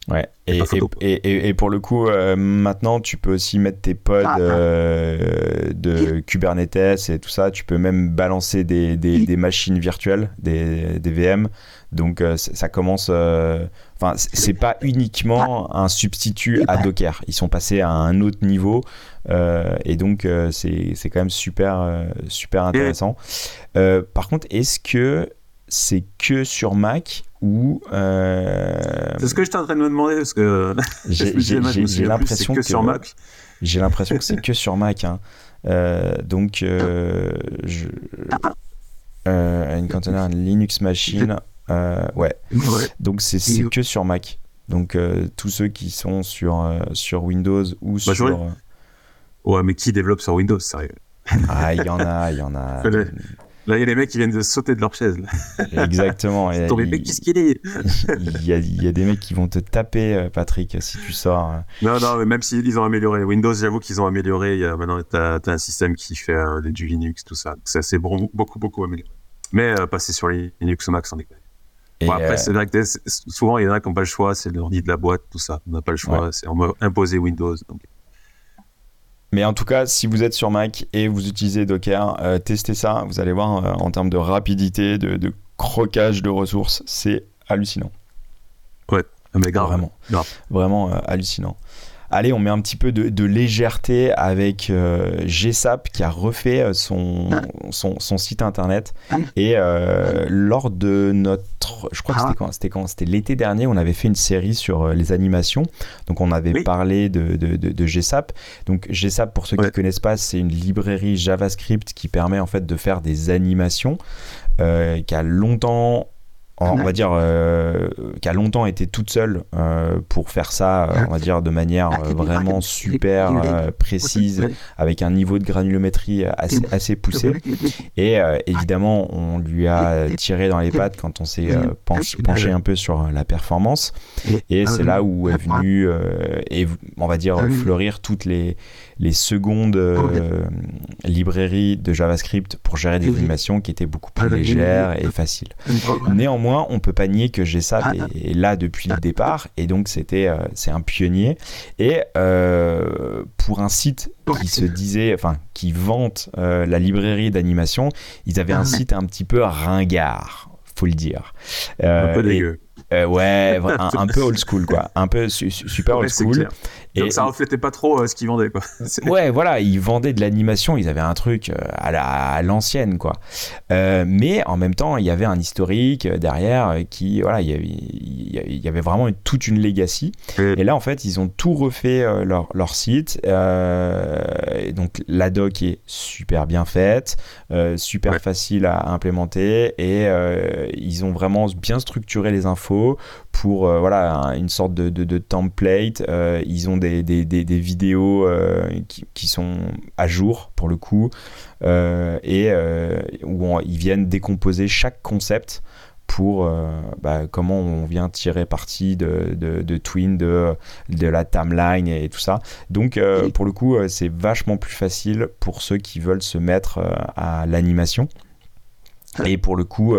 Ouais, et, et, et, pour le coup, euh, maintenant, tu peux aussi mettre tes pods ah, ah. euh, de Kubernetes et tout ça. Tu peux même balancer des, des, des machines virtuelles, des, des VM. Donc, euh, ça commence. Enfin, c'est pas uniquement un substitut à Docker. Ils sont passés à un autre niveau. et donc, c'est quand même super, super intéressant. par contre, est-ce que c'est que sur Mac ou. Euh, c'est ce que j'étais en train de me demander parce que j'ai l'impression que, sur Mac. J'ai l'impression que c'est que sur Mac. Hein. Euh, donc, euh, je, une container Linux machine. Ouais. Donc c'est que sur Mac. Donc tous ceux qui sont sur sur Windows ou bah, sur. Ouais, mais qui développe sur Windows, sérieux? Ah, il y en a, il y en a. Là, il y a les mecs qui viennent de sauter de leur chaise. Exactement. Ton bébé, qu'est-ce qu'il est? Il y, a, il y, a des mecs qui vont te taper, euh, Patrick, si tu sors. Euh. Non, non, mais même s'ils ont amélioré. Windows, j'avoue qu'ils ont amélioré. Il y a, maintenant, tu as, un système qui fait euh, du Linux, tout ça. C'est beaucoup, beaucoup amélioré. Mais passer sur les Linux ou Mac, c'en est Bon, après, c'est vrai que souvent, il y en a qui n'ont pas le choix, c'est l'ordi de la boîte, tout ça. On n'a pas le choix, c'est imposer Windows. Donc. Mais en tout cas, si vous êtes sur Mac et vous utilisez Docker, testez ça. Vous allez voir en termes de rapidité, de, de croquage de ressources, c'est hallucinant. Ouais, mais grave. Vraiment, vraiment hallucinant. Allez, on met un petit peu de, légèreté avec euh, GSAP qui a refait euh, son, son, site internet. Et euh, lors de notre. Je crois que c'était quand C'était quand C'était l'été dernier, on avait fait une série sur les animations. Donc on avait parlé de, de, de, GSAP. Donc GSAP, pour ceux qui ne connaissent pas, c'est une librairie JavaScript qui permet en fait de faire des animations. qui a longtemps on va dire, euh, qui a longtemps été toute seule euh, pour faire ça, euh, on va dire, de manière vraiment super précise, avec un niveau de granulométrie assez, assez poussé. Et évidemment, on lui a tiré dans les pattes quand on s'est penché, un peu sur la performance. Et c'est là où est venu, et, on va dire, fleurir toutes les les secondes euh, librairies de JavaScript pour gérer des animations qui étaient beaucoup plus légères et faciles. Néanmoins, on peut pas nier que GSAP ah, est, là depuis le départ et donc c'était euh, c'est un pionnier et euh, pour un site qui se disait enfin qui vante la librairie d'animation, ils avaient un ah, site un petit peu ringard, faut le dire. un peu dégueu. ouais, un, peu old school, quoi. Un peu super old school. Et ça reflétait pas trop euh, ce qu'ils vendaient, quoi. ouais, voilà, ils vendaient de l'animation, ils avaient un truc euh, à l'ancienne, quoi. Euh, mais en même temps, il y avait un historique derrière qui, voilà, il y avait, vraiment toute une legacy. Et là, en fait, ils ont tout refait leur, leur, site. et donc, la doc est super bien faite, super facile à implémenter et ils ont vraiment bien structuré les infos pour voilà une sorte de, de, de template. ils ont des, des, des, vidéos euh, qui, qui, sont à jour pour le coup euh, et euh, où ils viennent décomposer chaque concept pour bah, comment on vient tirer parti de, de, de, Twin, de, de la timeline et tout ça. Donc pour le coup, c'est vachement plus facile pour ceux qui veulent se mettre à l'animation. Et pour le coup,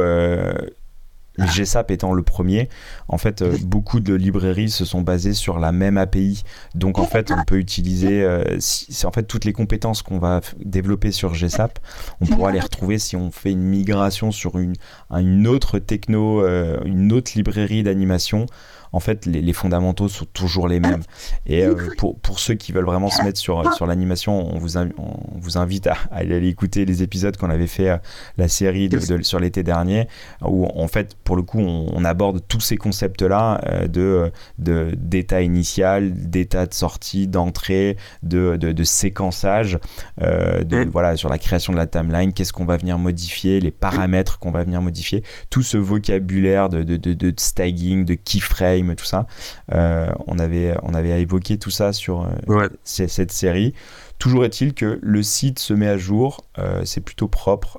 GSAP étant le premier, en fait, euh, beaucoup de librairies se sont basées sur la même API. Donc, en fait, on peut utiliser, euh, c'est en fait toutes les compétences qu'on va développer sur GSAP, on pourra les retrouver si on fait une migration sur une, une autre techno, euh, une autre librairie d'animation en fait, les, fondamentaux sont toujours les mêmes. Et euh, pour, pour, ceux qui veulent vraiment se mettre sur, sur l'animation, on vous, on vous invite à, aller écouter les épisodes qu'on avait fait, euh, la série de, sur l'été dernier, où en fait, pour le coup, on, aborde tous ces concepts-là euh, de d'état initial, d'état de sortie, d'entrée, de, de, séquençage, de, voilà, sur la création de la timeline, qu'est-ce qu'on va venir modifier, les paramètres qu'on va venir modifier, tout ce vocabulaire de, de, de, stagging, de keyframe, tout ça. Euh, on, avait, on avait évoqué tout ça sur euh, cette série. Toujours est-il que le site se met à jour, euh, c'est plutôt propre,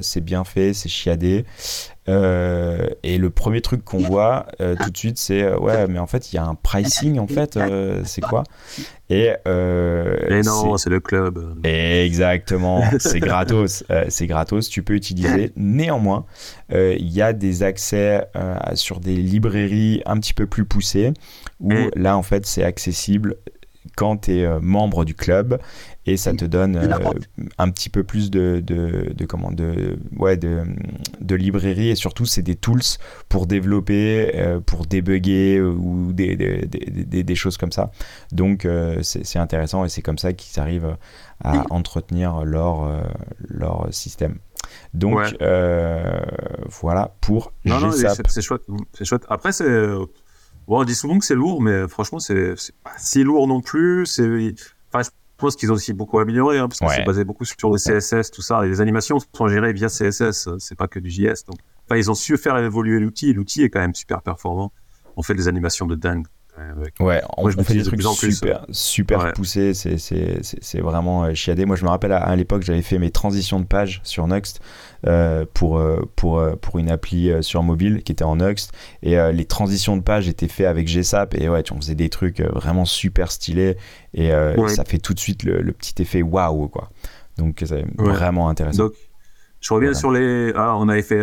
c'est bien fait, c'est chiadé. et le premier truc qu'on voit tout de suite, c'est ouais, mais en fait, il y a un pricing en fait, c'est quoi? Et, non, c'est le club. Exactement, c'est gratos, c'est gratos, tu peux utiliser. Néanmoins, il y a des accès sur des librairies un petit peu plus poussées où là en fait c'est accessible quand tu es euh, membre du club et ça te donne euh, un petit peu plus de, de, de comment de ouais de, de, librairie et surtout c'est des tools pour développer euh, pour débugger ou des, des, des, des, choses comme ça. Donc c'est intéressant et c'est comme ça qu'ils arrivent à entretenir leur leur système. Donc voilà pour non, non c'est chouette. C'est chouette. Après c'est Bon, on dit souvent que c'est lourd, mais franchement, c'est pas si lourd non plus. C'est, enfin, je pense qu'ils ont aussi beaucoup amélioré, hein, parce que c'est basé beaucoup sur le CSS, tout ça. Et les animations sont gérées via CSS, c'est pas que du JS. Donc, enfin, ils ont su faire évoluer l'outil. L'outil est quand même super performant. On fait des animations de dingue. Ouais, on, fait des trucs super, super poussés, c'est vraiment euh, chiadé. Moi, je me rappelle à, l'époque, j'avais fait mes transitions de page sur Next euh, pour, euh, pour, pour une appli sur mobile qui était en Next. Et les transitions de page étaient faites avec GSAP. Et ouais, on faisait des trucs vraiment super stylés. Et ça fait tout de suite le, petit effet waouh, quoi. Donc, c'est vraiment intéressant. Donc, je reviens sur les. Ah, on avait fait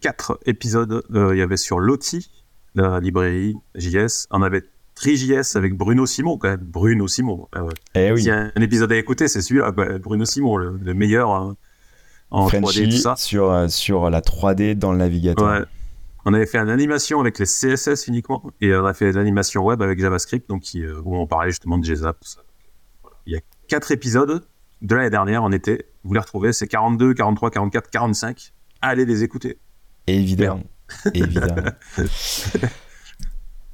quatre épisodes. Il y avait sur Loti la librairie JS. On avait 3JS avec Bruno Simon, quand même. Bruno Simon. Ah eh S'il y a un épisode à écouter, c'est celui-là, Bruno Simon, le, meilleur hein, en 3D, tout ça. Sur, euh, sur la 3D dans le navigateur. On avait fait une animation avec les CSS uniquement, et on a fait l'animation web avec JavaScript, donc euh, où on parlait justement de JZap. Il y a quatre épisodes de l'année dernière en été. Vous les retrouvez, c'est 42, 43, 44, 45. Allez les écouter. Évidemment. Évidemment.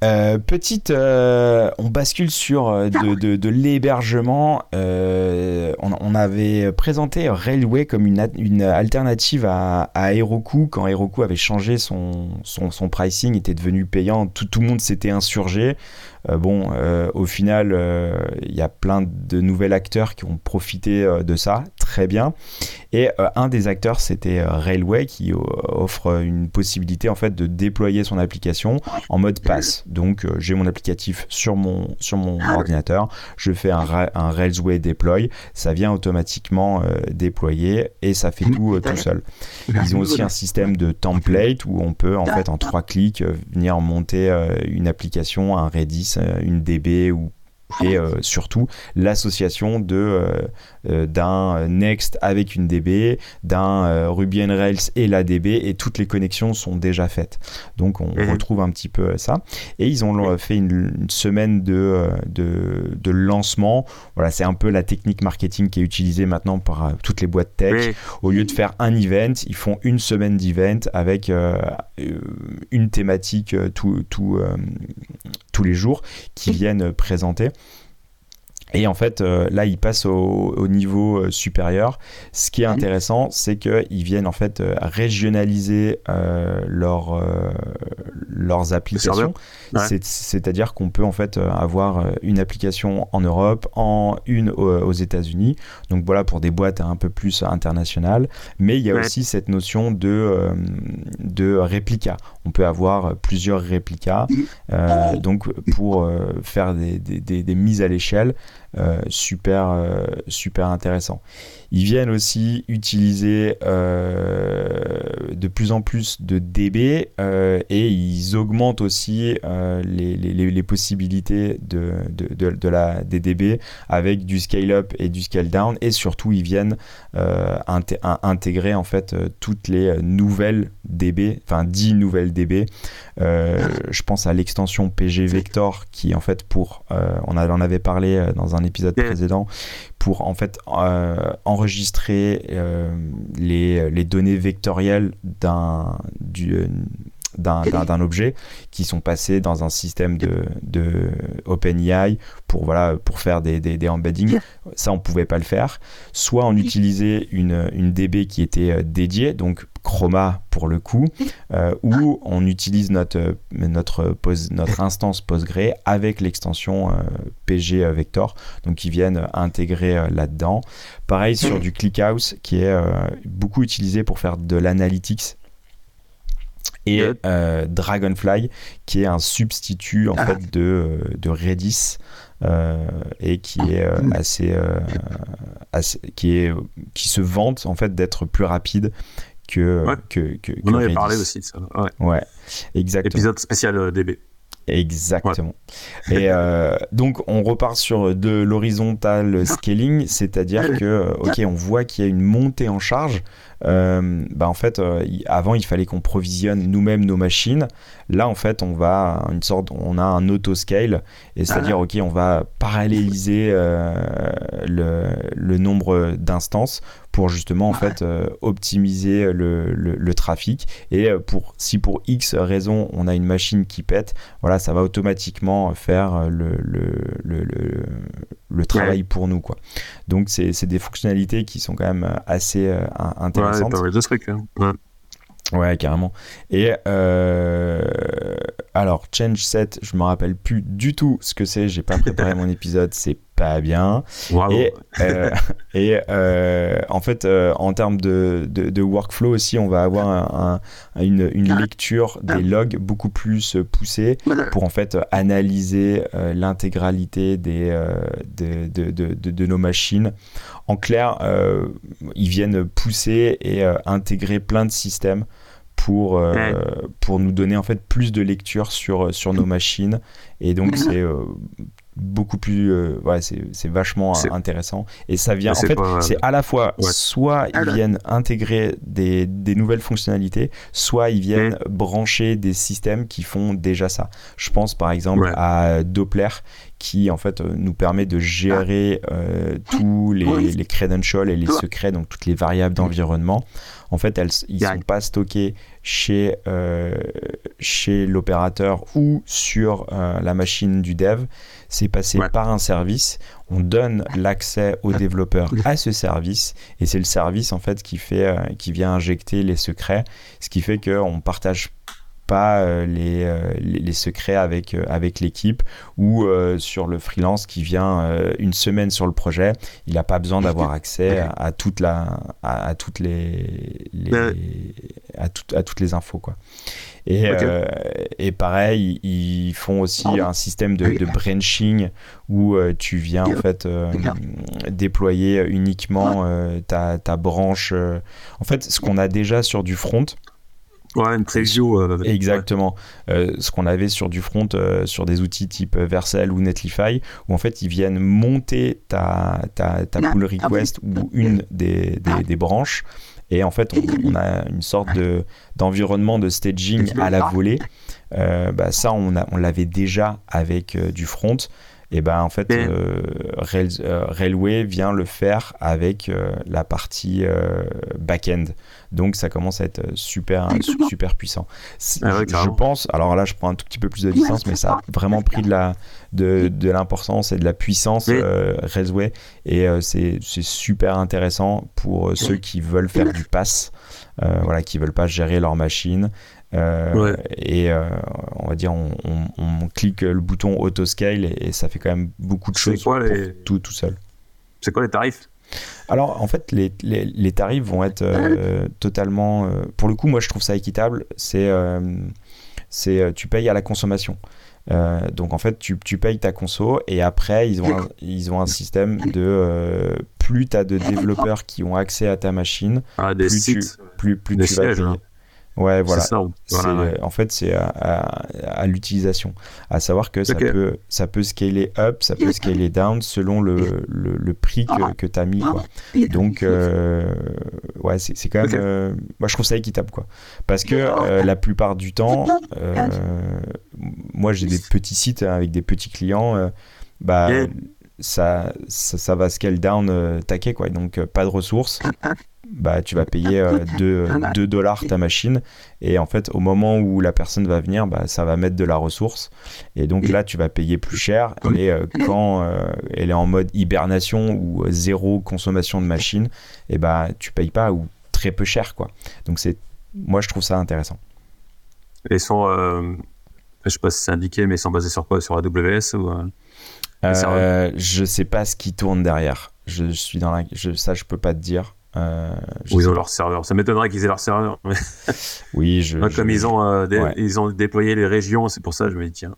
Euh, petite, euh, on bascule sur euh, de, de, l'hébergement. On, avait présenté Railway comme une, une alternative à, à, Heroku quand Heroku avait changé son, son, son pricing, était devenu payant. Tout, tout le monde s'était insurgé. Euh, bon, euh, au final, il euh, y a plein de nouveaux acteurs qui ont profité de ça, très bien. Et un des acteurs, c'était Railway, qui offre une possibilité en fait de déployer son application en mode pass. Donc, j'ai mon applicatif sur mon, sur mon ordinateur, je fais un, un Railway deploy, ça vient automatiquement déployer et ça fait tout tout seul. Ils ont aussi un système de template où on peut en fait en trois clics venir monter une application, un Redis euh, une DB ou et euh, surtout l'association de euh, euh, d'un Next avec une DB, d'un Ruby on Rails et la DB et toutes les connexions sont déjà faites. Donc on mhm. retrouve un petit peu ça. Et ils ont fait une, semaine de, de, lancement. Voilà, c'est un peu la technique marketing qui est utilisée maintenant par toutes les boîtes tech. Au lieu de faire un event, ils font une semaine d'event avec une thématique tout, tout, tous les jours qui viennent présenter. Et en fait, euh, là, ils passent au, niveau euh, supérieur. Ce qui est intéressant, c'est qu'ils viennent en fait euh, régionaliser leur, leurs applications. C'est-à-dire qu'on peut en fait avoir une application en Europe, en une aux, États-Unis. Donc voilà pour des boîtes un peu plus internationales. Mais il y a aussi cette notion de, de réplica. On peut avoir plusieurs réplicas. donc pour faire des, des, des mises à l'échelle. Euh, super, euh, super intéressant. Ils viennent aussi utiliser euh, de plus en plus de DB et ils augmentent aussi les, les, les, possibilités de, de, de, la, des DB avec du scale-up et du scale-down et surtout ils viennent intégrer en fait toutes les nouvelles DB, enfin 10 nouvelles DB. je pense à l'extension PG Vector qui en fait pour, on, en avait parlé dans un épisode précédent, pour en fait euh, enregistrer euh, les, données vectorielles d'un du d'un objet qui sont passés dans un système de, de OpenAI pour, voilà, pour faire des, embeddings. Ça, on pouvait pas le faire. Soit on utilisait une, une DB qui était euh, dédiée, donc Chroma pour le coup, euh, ou on utilise notre, notre, notre instance Postgre avec l'extension euh, PG Vector, donc qui viennent intégrer là-dedans. Pareil sur du ClickHouse qui est beaucoup utilisé pour faire de l'analytics et euh, Dragonfly qui est un substitut en ah. fait de, euh, de Redis euh, et qui est assez, assez, qui est qui se vante en fait d'être plus rapide que, que, que, On en avait parlé aussi de ça. Ouais, ouais exactement. Épisode spécial DB. Exactement. Et euh, donc on repart sur de l'horizontal scaling, c'est-à-dire que ok, on voit qu'il y a une montée en charge. Euh, bah en fait, euh, avant il fallait qu'on provisionne nous-mêmes nos machines. Là en fait, on va une sorte, on a un auto scale, et c'est-à-dire ok, on va paralléliser le, le nombre d'instances pour justement en fait euh, optimiser le, le, trafic et euh, pour si pour X raison on a une machine qui pète voilà ça va automatiquement faire le, le, le travail pour nous quoi donc c'est des fonctionnalités qui sont quand même assez euh, intéressantes ouais, de trucs, hein. ouais. carrément. Et alors, change set, je me rappelle plus du tout ce que c'est. J'ai pas préparé mon épisode. C'est pas bien. Et, euh, et euh, en fait, euh, en termes de, de, workflow aussi, on va avoir une, une, lecture des logs beaucoup plus poussée pour en fait analyser l'intégralité des, de, de, de, nos machines. En clair, ils viennent pousser et intégrer plein de systèmes pour, pour nous donner en fait plus de lecture sur, sur nos machines. Et donc, c'est beaucoup plus euh, ouais, c'est vachement intéressant. Et ça vient en fait c'est à la fois soit ils viennent intégrer des, des, nouvelles fonctionnalités soit ils viennent brancher des systèmes qui font déjà ça. Je pense par exemple à Doppler qui en fait euh, nous permet de gérer euh, tous les, les, credentials et les secrets donc toutes les variables d'environnement. En fait, elles, ils ne sont pas stockés chez, euh, chez l'opérateur ou sur euh, la machine du dev. C'est passé par un service. On donne l'accès au développeur à ce service et c'est le service en fait qui fait, euh, qui vient injecter les secrets, ce qui fait qu'on partage pas euh, euh, les, les, secrets avec, euh, avec l'équipe ou sur le freelance qui vient une semaine sur le projet, il n'a pas besoin d'avoir accès à, toute la, à, toutes les, à, à, toutes les infos quoi. Et, et pareil, ils font aussi un système de, de branching où tu viens en fait déployer uniquement ta, ta branche. En fait, ce qu'on a déjà sur du front, Ouais, une preview. Euh, Exactement. Euh, ce qu'on avait sur du front, euh, sur des outils type Vercel ou Netlify, où en fait ils viennent monter ta, ta, ta pull request ou une des, des, des, branches. Et en fait, on, a une sorte de, d'environnement de staging à la volée. bah, ça, on, a, on l'avait déjà avec du front et ben en fait euh, euh, Railway vient le faire avec euh, la partie back-end. Donc ça commence à être super super puissant. Ah je, pense alors là je prends un tout petit peu plus de distance mais ça a vraiment pris de la de, de l'importance et de la puissance Railway. Et c'est super intéressant pour ceux qui veulent faire du pass voilà qui veulent pas gérer leur machine euh, et euh, on va dire, on, clique le bouton auto scale et, ça fait quand même beaucoup de choses quoi, les... tout, tout seul. C'est quoi les tarifs? Alors en fait les, les, les tarifs vont être euh, totalement pour le coup moi je trouve ça équitable. C'est c'est tu payes à la consommation. Donc en fait tu, tu, payes ta conso et après ils ont un, ils ont un système de plus tu as de développeurs qui ont accès à ta machine ah, des plus, sites, tu, plus, plus tu vas payer. Ouais, voilà. Ça, En fait, c'est à, l'utilisation. À savoir que ça, peut, ça peut scaler up, ça peut scaler down selon le, le, prix que, que tu as mis. Quoi. Donc, euh, ouais, c'est quand même. Euh, moi, je trouve ça équitable. Quoi. Parce que euh, la plupart du temps, moi, j'ai des petits sites avec des petits clients. bah, ça, ça, ça, va scale down taquet, quoi. Donc, pas de ressources bah, tu vas payer 2 euh, dollars ta machine. Et en fait, au moment où la personne va venir, bah, ça va mettre de la ressource. Et donc là, tu vas payer plus cher. Et euh, quand euh, elle est en mode hibernation ou zéro consommation de machine, et bah, tu payes pas ou très peu cher. Quoi. Donc c'est, moi, je trouve ça intéressant. Et sont, je sais pas si c'est indiqué, mais sont basés sur quoi? Sur AWS ou Je sais pas ce qui tourne derrière. Je, suis dans la, je, ça, je peux pas te dire. Euh, ils ont leur serveur. Ça m'étonnerait qu'ils aient leur serveur. oui, je, comme Ils, ont, euh, ils ont déployé les régions, c'est pour ça que je me dis tiens.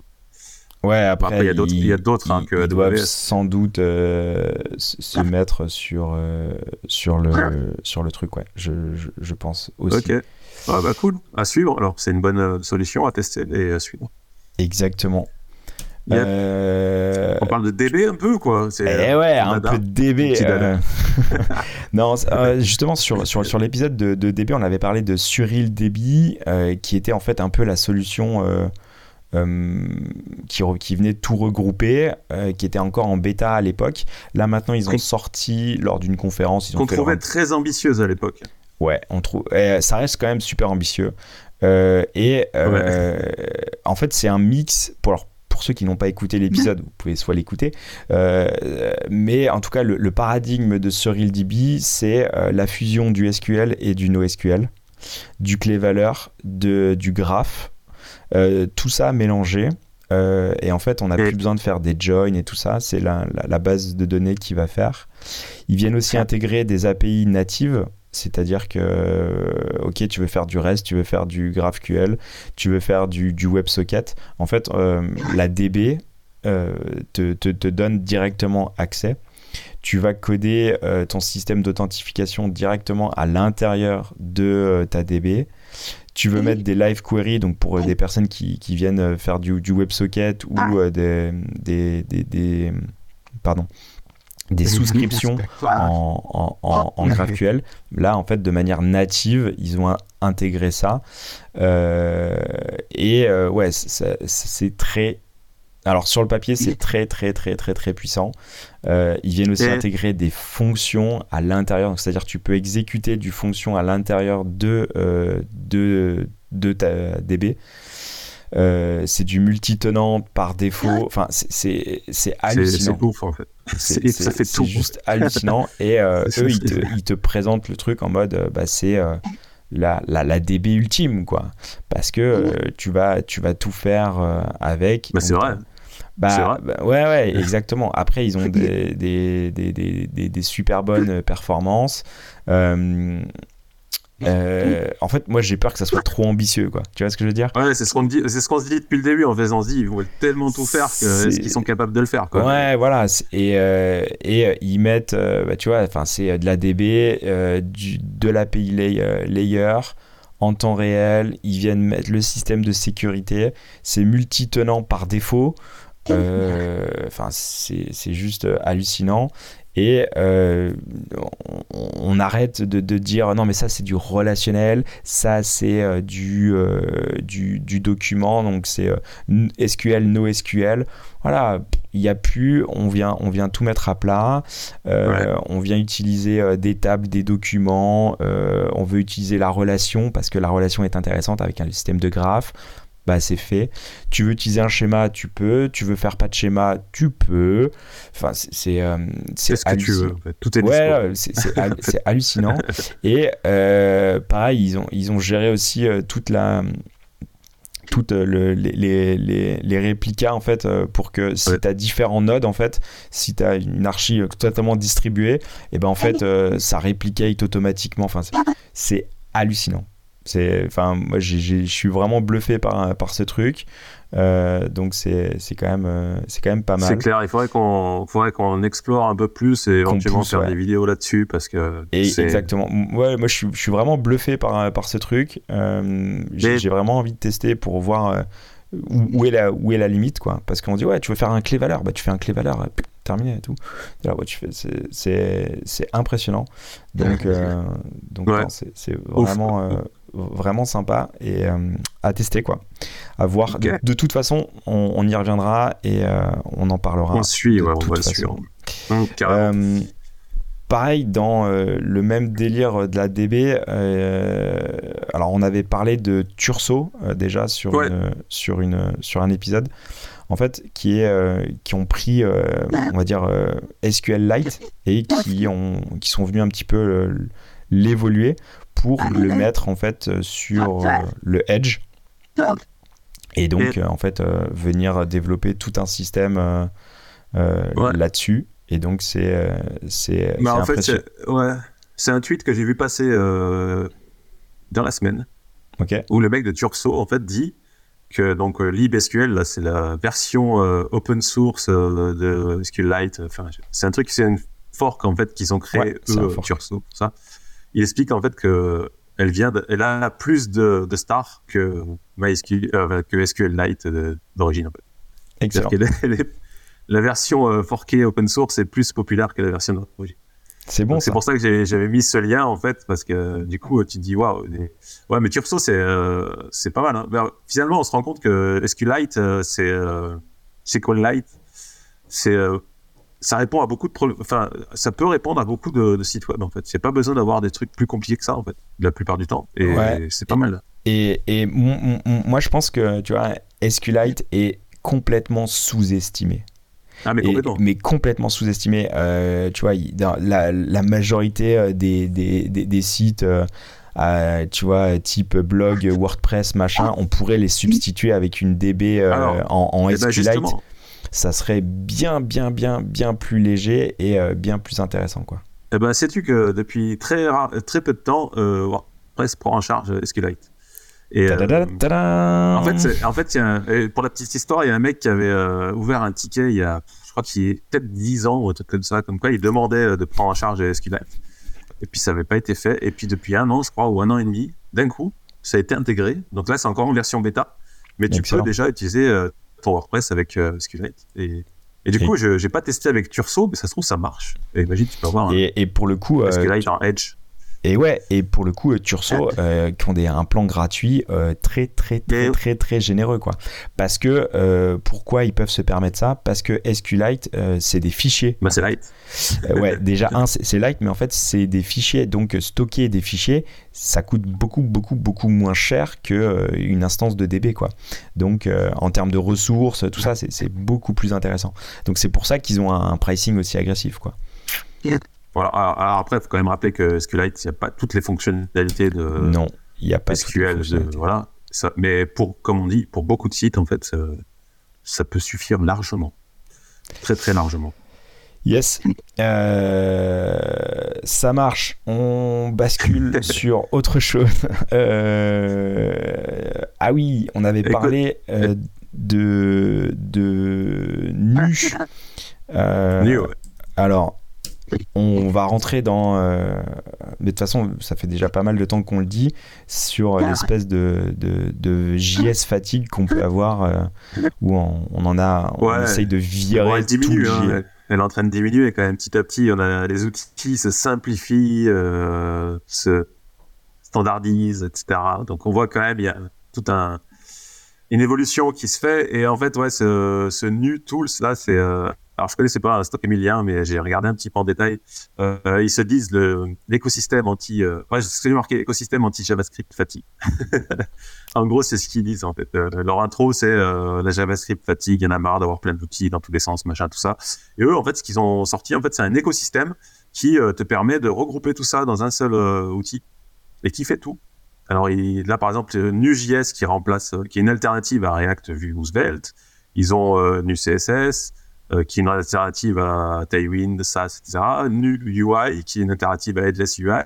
Ouais, après, il y a d'autres hein, que doivent sans doute euh, se mettre sur, sur, le, sur le truc, ouais. Je, je, pense aussi. Ok. Ah bah cool. À suivre. Alors, c'est une bonne solution à tester et à suivre. Exactement. Euh, on parle de DB un peu, quoi. Eh ouais, un peu de DB. Euh. non, euh, justement, sur, sur, sur l'épisode de, de, DB, on avait parlé de Suril DB, qui était en fait un peu la solution qui, qui, venait tout regrouper, qui était encore en bêta à l'époque. Là, maintenant, ils ont sorti lors d'une conférence. Qu'on trouvait très ambitieuse à l'époque. Ouais, on trouve. ça reste quand même super ambitieux. et en fait, c'est un mix. Pour, leur pour ceux qui n'ont pas écouté l'épisode, vous pouvez soit l'écouter. Euh, mais en tout cas, le, paradigme de CyrilDB, c'est euh, la fusion du SQL et du NoSQL, du clé-valeur, du graph, euh, tout ça mélangé. et en fait, on n'a plus besoin de faire des joins et tout ça. C'est la, la, base de données qui va faire. Ils viennent aussi intégrer des API natives c'est-à-dire que, ok, tu veux faire du REST, tu veux faire du GraphQL, tu veux faire du, du WebSocket. En fait, euh, la DB euh, te, te, donne directement accès. Tu vas coder euh, ton système d'authentification directement à l'intérieur de ta DB. tu veux mettre des live queries, donc pour des personnes qui, qui viennent faire du, du WebSocket ou ah. des, des, des, pardon, des souscriptions en, en, en, GraphQL. Là, en fait, de manière native, ils ont intégré ça. et ouais, c'est très alors sur le papier, c'est très très très très très puissant. Euh, ils viennent aussi intégrer des fonctions à l'intérieur, c'est-à-dire tu peux exécuter du fonction à l'intérieur de, euh, de, de ta DB. Euh, c'est du multitenant par défaut. Enfin, c'est hallucinant. C'est ouf en fait. ça fait tout. juste hallucinant. Et eux, ils te, ils te, présentent le truc en mode bah, c'est la, la, la, DB ultime, quoi. Parce que tu, vas, tu vas tout faire avec. Bah, c'est vrai. Bah, bah, ouais, ouais, exactement. Après, ils ont des, des, des, des, des super bonnes performances. Euh, euh, en fait, moi j'ai peur que ça soit trop ambitieux, quoi. Tu vois ce que je veux dire? Ouais, c'est ce qu'on dit, c'est ce qu'on se dit depuis le début. En fait, on se dit ils vont tellement tout faire que qu'ils sont capables de le faire, quoi? Ouais, voilà. Et, euh, et ils mettent, bah, tu vois, enfin c'est de la DB, du, de l'API layer, layer en temps réel. Ils viennent mettre le système de sécurité. C'est multi-tenant par défaut. Euh, enfin, c'est juste hallucinant. Et euh, on, arrête de, dire non mais ça c'est du relationnel, ça c'est euh, du, du, du, document, donc c'est SQL, NoSQL. Voilà, il n'y a plus, on vient, on vient tout mettre à plat, on vient utiliser des tables, des documents, on veut utiliser la relation parce que la relation est intéressante avec un système de graphes. Bah, c'est fait. Tu veux utiliser un schéma, tu peux. Tu veux faire pas de schéma, tu peux. Enfin, c'est euh, c'est ce que tu veux. Tout est ouais, c'est hallucinant. Et euh, pareil, ils ont ils ont géré aussi euh, toute la toutes les, les, les, réplicas en fait pour que si tu as différents nodes en fait si tu as une archi totalement distribuée et eh ben en fait ça réplicate automatiquement enfin c'est hallucinant c'est, enfin, moi, je suis vraiment bluffé par, par ce truc. Euh, donc c'est, quand même euh, c'est quand même pas mal. C'est clair, il faudrait qu'on faudrait qu'on explore un peu plus et éventuellement faire des vidéos là-dessus parce que exactement. Ouais, moi je suis, je suis vraiment bluffé par par ce truc. Euh, j'ai, vraiment envie de tester pour voir où, est la où est la limite quoi. Parce qu'on dit ouais, tu veux faire un clé valeur, bah tu fais un clé valeur terminé et tout. Alors, ouais, tu fais, c'est, impressionnant. Donc, donc c'est, vraiment, vraiment sympa et euh, à tester quoi. À voir. De, toute façon, on, y reviendra et euh, on en parlera. On suit, ouais, on va suivre. Euh, pareil, dans le même délire de la DB, alors on avait parlé de Turso déjà sur, une, sur, une, sur un épisode, en fait, qui, est, qui ont pris, on va dire, SQLite et qui, ont, qui sont venus un petit peu l'évoluer pour ah, le mettre en fait euh, sur euh, le Edge. Et donc, euh, en fait, venir développer tout un système là-dessus. Et donc, c'est c'est en fait, c'est un tweet que j'ai vu passer dans la semaine. Où le mec de Turkso, en fait, dit que donc libSQL, là, c'est la version open source de SQLite. Enfin, c'est un truc, c'est une fork, en fait, qu'ils ont créé, eux, Turkso, ça il explique en fait que elle vient, elle a plus de, de stars que MySQL, euh, que SQLite d'origine en fait. Excellent. la version euh, forkée open source est plus populaire que la version d'origine. C'est bon. C'est pour ça que j'avais mis ce lien en fait parce que du coup tu te dis waouh ouais mais Turso c'est euh, c'est pas mal. Hein. Ben, finalement on se rend compte que SQLite euh, c'est euh, SQLite c'est ça répond à beaucoup de problèmes. Enfin, ça peut répondre à beaucoup de, sites web en fait. C'est pas besoin d'avoir des trucs plus compliqués que ça en fait, la plupart du temps. Et c'est pas mal. Et, et moi, je pense que tu vois, SQLite est complètement sous-estimé. Ah, mais complètement. mais complètement sous-estimé. Euh, tu vois, la, la, majorité euh, des, des, des, sites. Euh, tu vois, type blog, WordPress, machin, on pourrait les substituer avec une DB en, en eh ben, SQLite ça serait bien, bien, bien, bien plus léger et euh, bien plus intéressant, quoi. Eh ben, sais-tu que depuis très, très peu de temps, euh, WordPress prend en charge SQLite. Et, euh, en fait, en fait pour la petite histoire, il y a un mec qui avait euh, ouvert un ticket il y a, je crois qu'il a peut-être 10 ans ou un truc comme ça, comme quoi il demandait de prendre en charge SQLite. Et puis ça n'avait pas été fait. Et puis depuis un an, je crois, ou un an et demi, d'un coup, ça a été intégré. Donc là, c'est encore en version bêta, mais tu peux déjà utiliser ton WordPress avec SQLite. Et, et du coup, je n'ai pas testé avec Turso, mais ça se trouve, ça marche. Et imagine, tu peux avoir. Et, et pour le coup. SQLite en Edge. Et ouais, et pour le coup, Turso, euh, qui ont des, un plan gratuit euh, très, très, très, très, très, généreux, quoi. Parce que, euh, pourquoi ils peuvent se permettre ça? Parce que SQLite, c'est des fichiers. Bah, c'est light. ouais, déjà, un, c'est light, mais en fait, c'est des fichiers. Donc, stocker des fichiers, ça coûte beaucoup, beaucoup, beaucoup moins cher qu'une instance de DB, quoi. Donc, en termes de ressources, tout ça, c'est beaucoup plus intéressant. Donc, c'est pour ça qu'ils ont un, un, pricing aussi agressif, quoi. Voilà. Alors, après, il faut quand même rappeler que SQLite, il n'y a pas toutes les fonctionnalités de non, il y a pas SQL. voilà. Ça, mais pour, comme on dit, pour beaucoup de sites, en fait, ça, ça peut suffire largement. Très, très largement. Yes, euh, ça marche. On bascule sur autre chose. Euh, ah oui, on avait parlé euh, de de nu. nu Alors, on va rentrer dans. Euh, mais de toute façon, ça fait déjà pas mal de temps qu'on le dit, sur ah. l'espèce de, de, JS fatigue qu'on peut avoir, euh, où on, en a. On essaye de virer tout le hein, Elle est en train de diminuer quand même petit à petit. On a, les outils se simplifient, euh, se standardisent, etc. Donc on voit quand même, il y a tout un. Une évolution qui se fait et en fait ouais ce, ce new tools là c'est alors je connaissais pas Stock Emilien, mais j'ai regardé un petit peu en détail. Euh, ils se disent l'écosystème anti, euh, ouais, j'ai marqué écosystème anti JavaScript fatigue. en gros, c'est ce qu'ils disent en fait. Euh, leur intro, c'est euh, la JavaScript fatigue, il y en a marre d'avoir plein d'outils dans tous les sens, machin, tout ça. Et eux, en fait, ce qu'ils ont sorti, en fait, c'est un écosystème qui te permet de regrouper tout ça dans un seul outil et qui fait tout. Alors là, par exemple, Nue.js qui remplace, qui est une alternative à React Vue ou Svelte. Ils ont Nue.css, euh, qui est une alternative à Tailwind, SAS, etc. Null UI, qui est une alternative à Headless UI.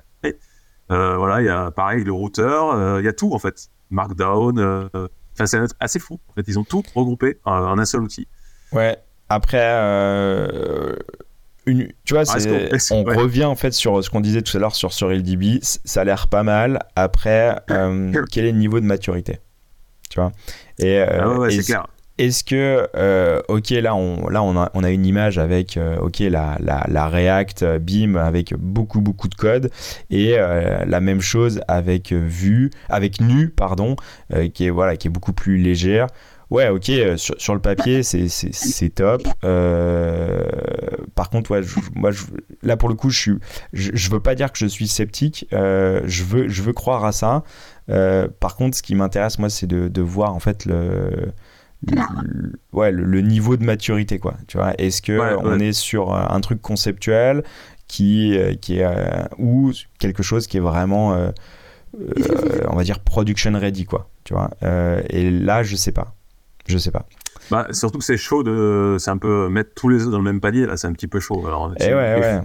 Euh, voilà, il y a pareil le routeur, euh, il y a tout en fait. Markdown, enfin c'est assez fou. En fait, ils ont tout regroupé en, un seul outil. Ouais. Après, une, tu vois, ah, on revient en fait sur ce qu'on disait tout à l'heure sur SurilDB. Ça a l'air pas mal. Après, quel est le niveau de maturité? Tu vois? Et, ah ouais, c'est clair. Est-ce que, euh, ok, là, on, là on, a, on a une image avec, euh, ok, la, la, React euh, Beam avec beaucoup, beaucoup de code, et la même chose avec Vue, avec Nu, pardon, qui, est, voilà, qui est beaucoup plus légère. Ouais, ok, sur, le papier, c'est top. par contre, ouais, moi, je, là, pour le coup, je, suis, je, je, veux pas dire que je suis sceptique, je, veux, je veux croire à ça. par contre, ce qui m'intéresse, moi, c'est de, de, voir, en fait, le le, ouais, le, niveau de maturité, quoi. Tu vois, est-ce que on est sur un truc conceptuel qui, euh, qui est euh, ou quelque chose qui est vraiment, euh, on va dire production ready, quoi. Tu vois. et là, je sais pas, je sais pas. Bah, surtout que c'est chaud de, c'est un peu mettre tous les œufs dans le même panier. Là, c'est un petit peu chaud. Alors, et eh ouais, ouais.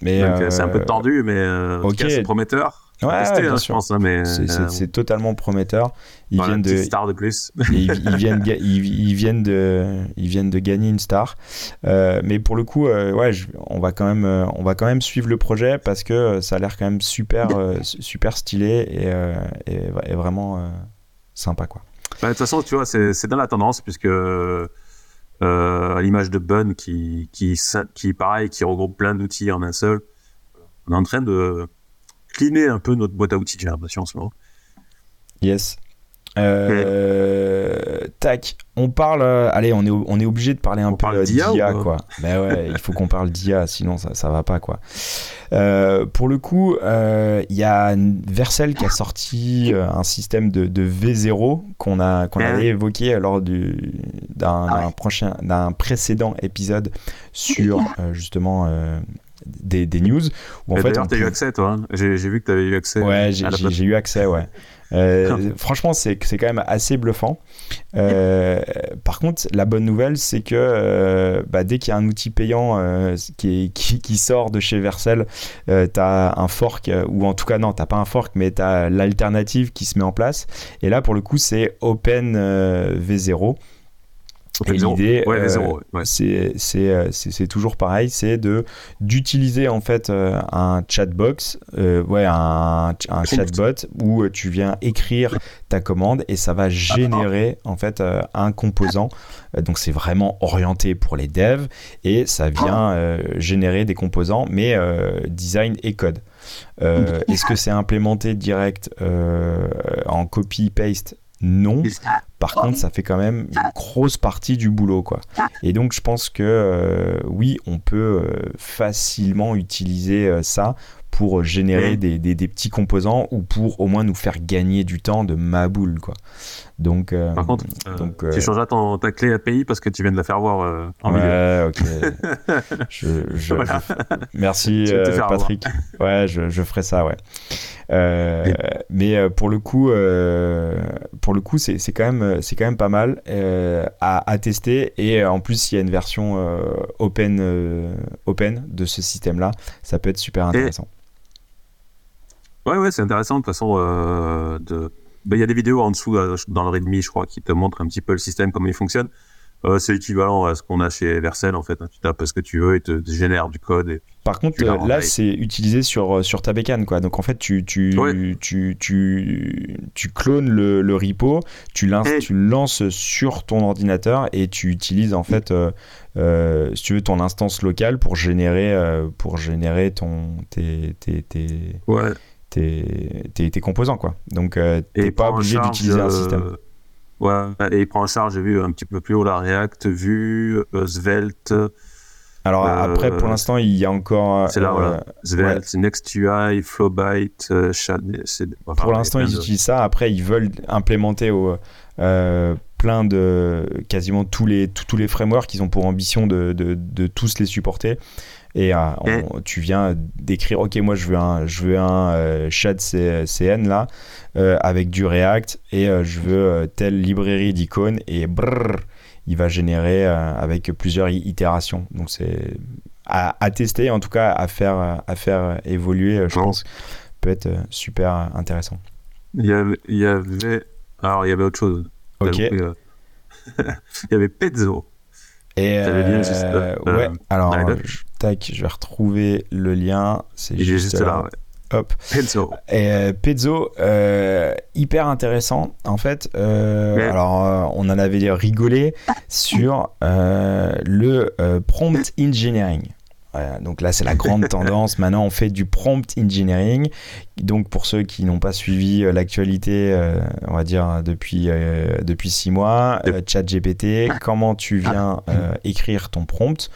Mais c'est un peu tendu, mais ok, c'est prometteur. Ouais, hein, je pense, hein, mais euh, c'est totalement prometteur. Ils viennent de star de plus. ils, viennent, ils, viennent de, ils viennent de gagner une star. Euh, mais pour le coup, euh, ouais, on va quand même, on va quand même suivre le projet parce que ça a l'air quand même super, super stylé et, et, vraiment sympa, quoi. Bah, de toute façon, tu vois, c'est dans la tendance puisque à l'image de Bun qui, qui, qui, pareil, qui regroupe plein d'outils en un seul, on est en train de cleaner un peu notre boîte à outils, j'ai l'impression en ce moment. Yes. Euh, tac, on parle. Euh, allez, on est, on est obligé de parler un peu d'IA, quoi. Mais ben ouais, il faut qu'on parle d'IA, sinon ça, ça va pas, quoi. Euh, pour le coup, il y a Vercel qui a sorti un système de, de V0 qu'on a qu'on avait évoqué lors d'un ah prochain d'un précédent épisode sur justement des, des news. Où, en fait, as eu accès, toi. Hein. j'ai vu que tu avais eu accès. Ouais, j'ai eu accès, ouais. Euh, franchement, c'est quand même assez bluffant. Euh, par contre, la bonne nouvelle, c'est que euh, bah, dès qu'il y a un outil payant qui, qui, qui, sort de chez Vercel, tu as un fork, ou en tout cas, non, tu pas un fork, mais tu as l'alternative qui se met en place. Et là, pour le coup, c'est Open V0. Et l'idée, c'est toujours pareil, c'est de d'utiliser en fait un chatbox, ouais, un, un chatbot où tu viens écrire ta commande et ça va générer en fait un composant. Donc c'est vraiment orienté pour les devs et ça vient générer des composants, mais design et code. Euh, est-ce que c'est implémenté direct euh, en copy-paste non. Par contre, ça fait quand même une grosse partie du boulot, quoi. Et donc, je pense que euh, oui, on peut facilement utiliser ça pour générer des, des, petits composants ou pour au moins nous faire gagner du temps de ma boule, quoi. Donc, euh, Par contre, euh, donc, euh, tu changeras ton, ta clé API parce que tu viens de la faire voir en ouais, ok. je, je, merci Patrick. Ouais, je, je, ferai ça, ouais. Mais pour le coup, pour le coup, c'est quand même, c'est quand même pas mal à, à, tester. Et en plus, il y a une version open, open de ce système-là. Ça peut être super intéressant. Ouais, ouais, c'est intéressant de toute façon de bah, il y a des vidéos en dessous euh, dans le Redmi, je crois, qui te montrent un petit peu le système, comment il fonctionne. Euh, c'est équivalent à ce qu'on a chez Vercel en fait. Hein. Tu tapes ce que tu veux et te génère du code. Et Par contre, euh, là, c'est utilisé sur, sur ta bécane. Quoi. Donc en fait, tu, tu, tu, tu, tu, clones le, le repo, tu, tu le lances sur ton ordinateur et tu utilises en fait, si tu veux, ton instance locale pour générer, pour générer ton, tes, tes, tes, ouais tes, tes, composants. Quoi. Donc, euh, tu n'es pas obligé d'utiliser un système. Euh, ouais, et il prend en charge, j'ai vu un petit peu plus haut la React, Vue, euh, Svelte. Alors après, pour l'instant, il y a encore. C'est là, voilà. Svelte, NextUI, Flowbyte, Shad. pour l'instant, ils utilisent ça. Après, ils veulent implémenter au, plein de. quasiment tous les, tous, les frameworks qu'ils ont pour ambition de, de, de tous les supporter. Et, euh, tu viens d'écrire, ok, moi je veux un, je veux un euh, chat CN là, euh, avec du React, et je veux telle librairie d'icônes, et brrr, il va générer avec plusieurs itérations. Donc c'est à, tester, en tout cas à faire, à faire évoluer, je pense, peut être super intéressant. Il y avait, il y avait, alors il y avait autre chose. Ok. il y avait Pezzo. Et euh, ouais, alors tac, je vais retrouver le lien. C'est juste, là. Hop. Pezzo. Et euh, Pezzo, euh, hyper intéressant. En fait, alors on en avait rigolé sur le prompt engineering donc là, c'est la grande tendance. Maintenant, on fait du prompt engineering. Donc, pour ceux qui n'ont pas suivi euh, l'actualité, euh, on va dire depuis, euh, depuis six mois, ChatGPT, comment tu viens écrire ton prompt,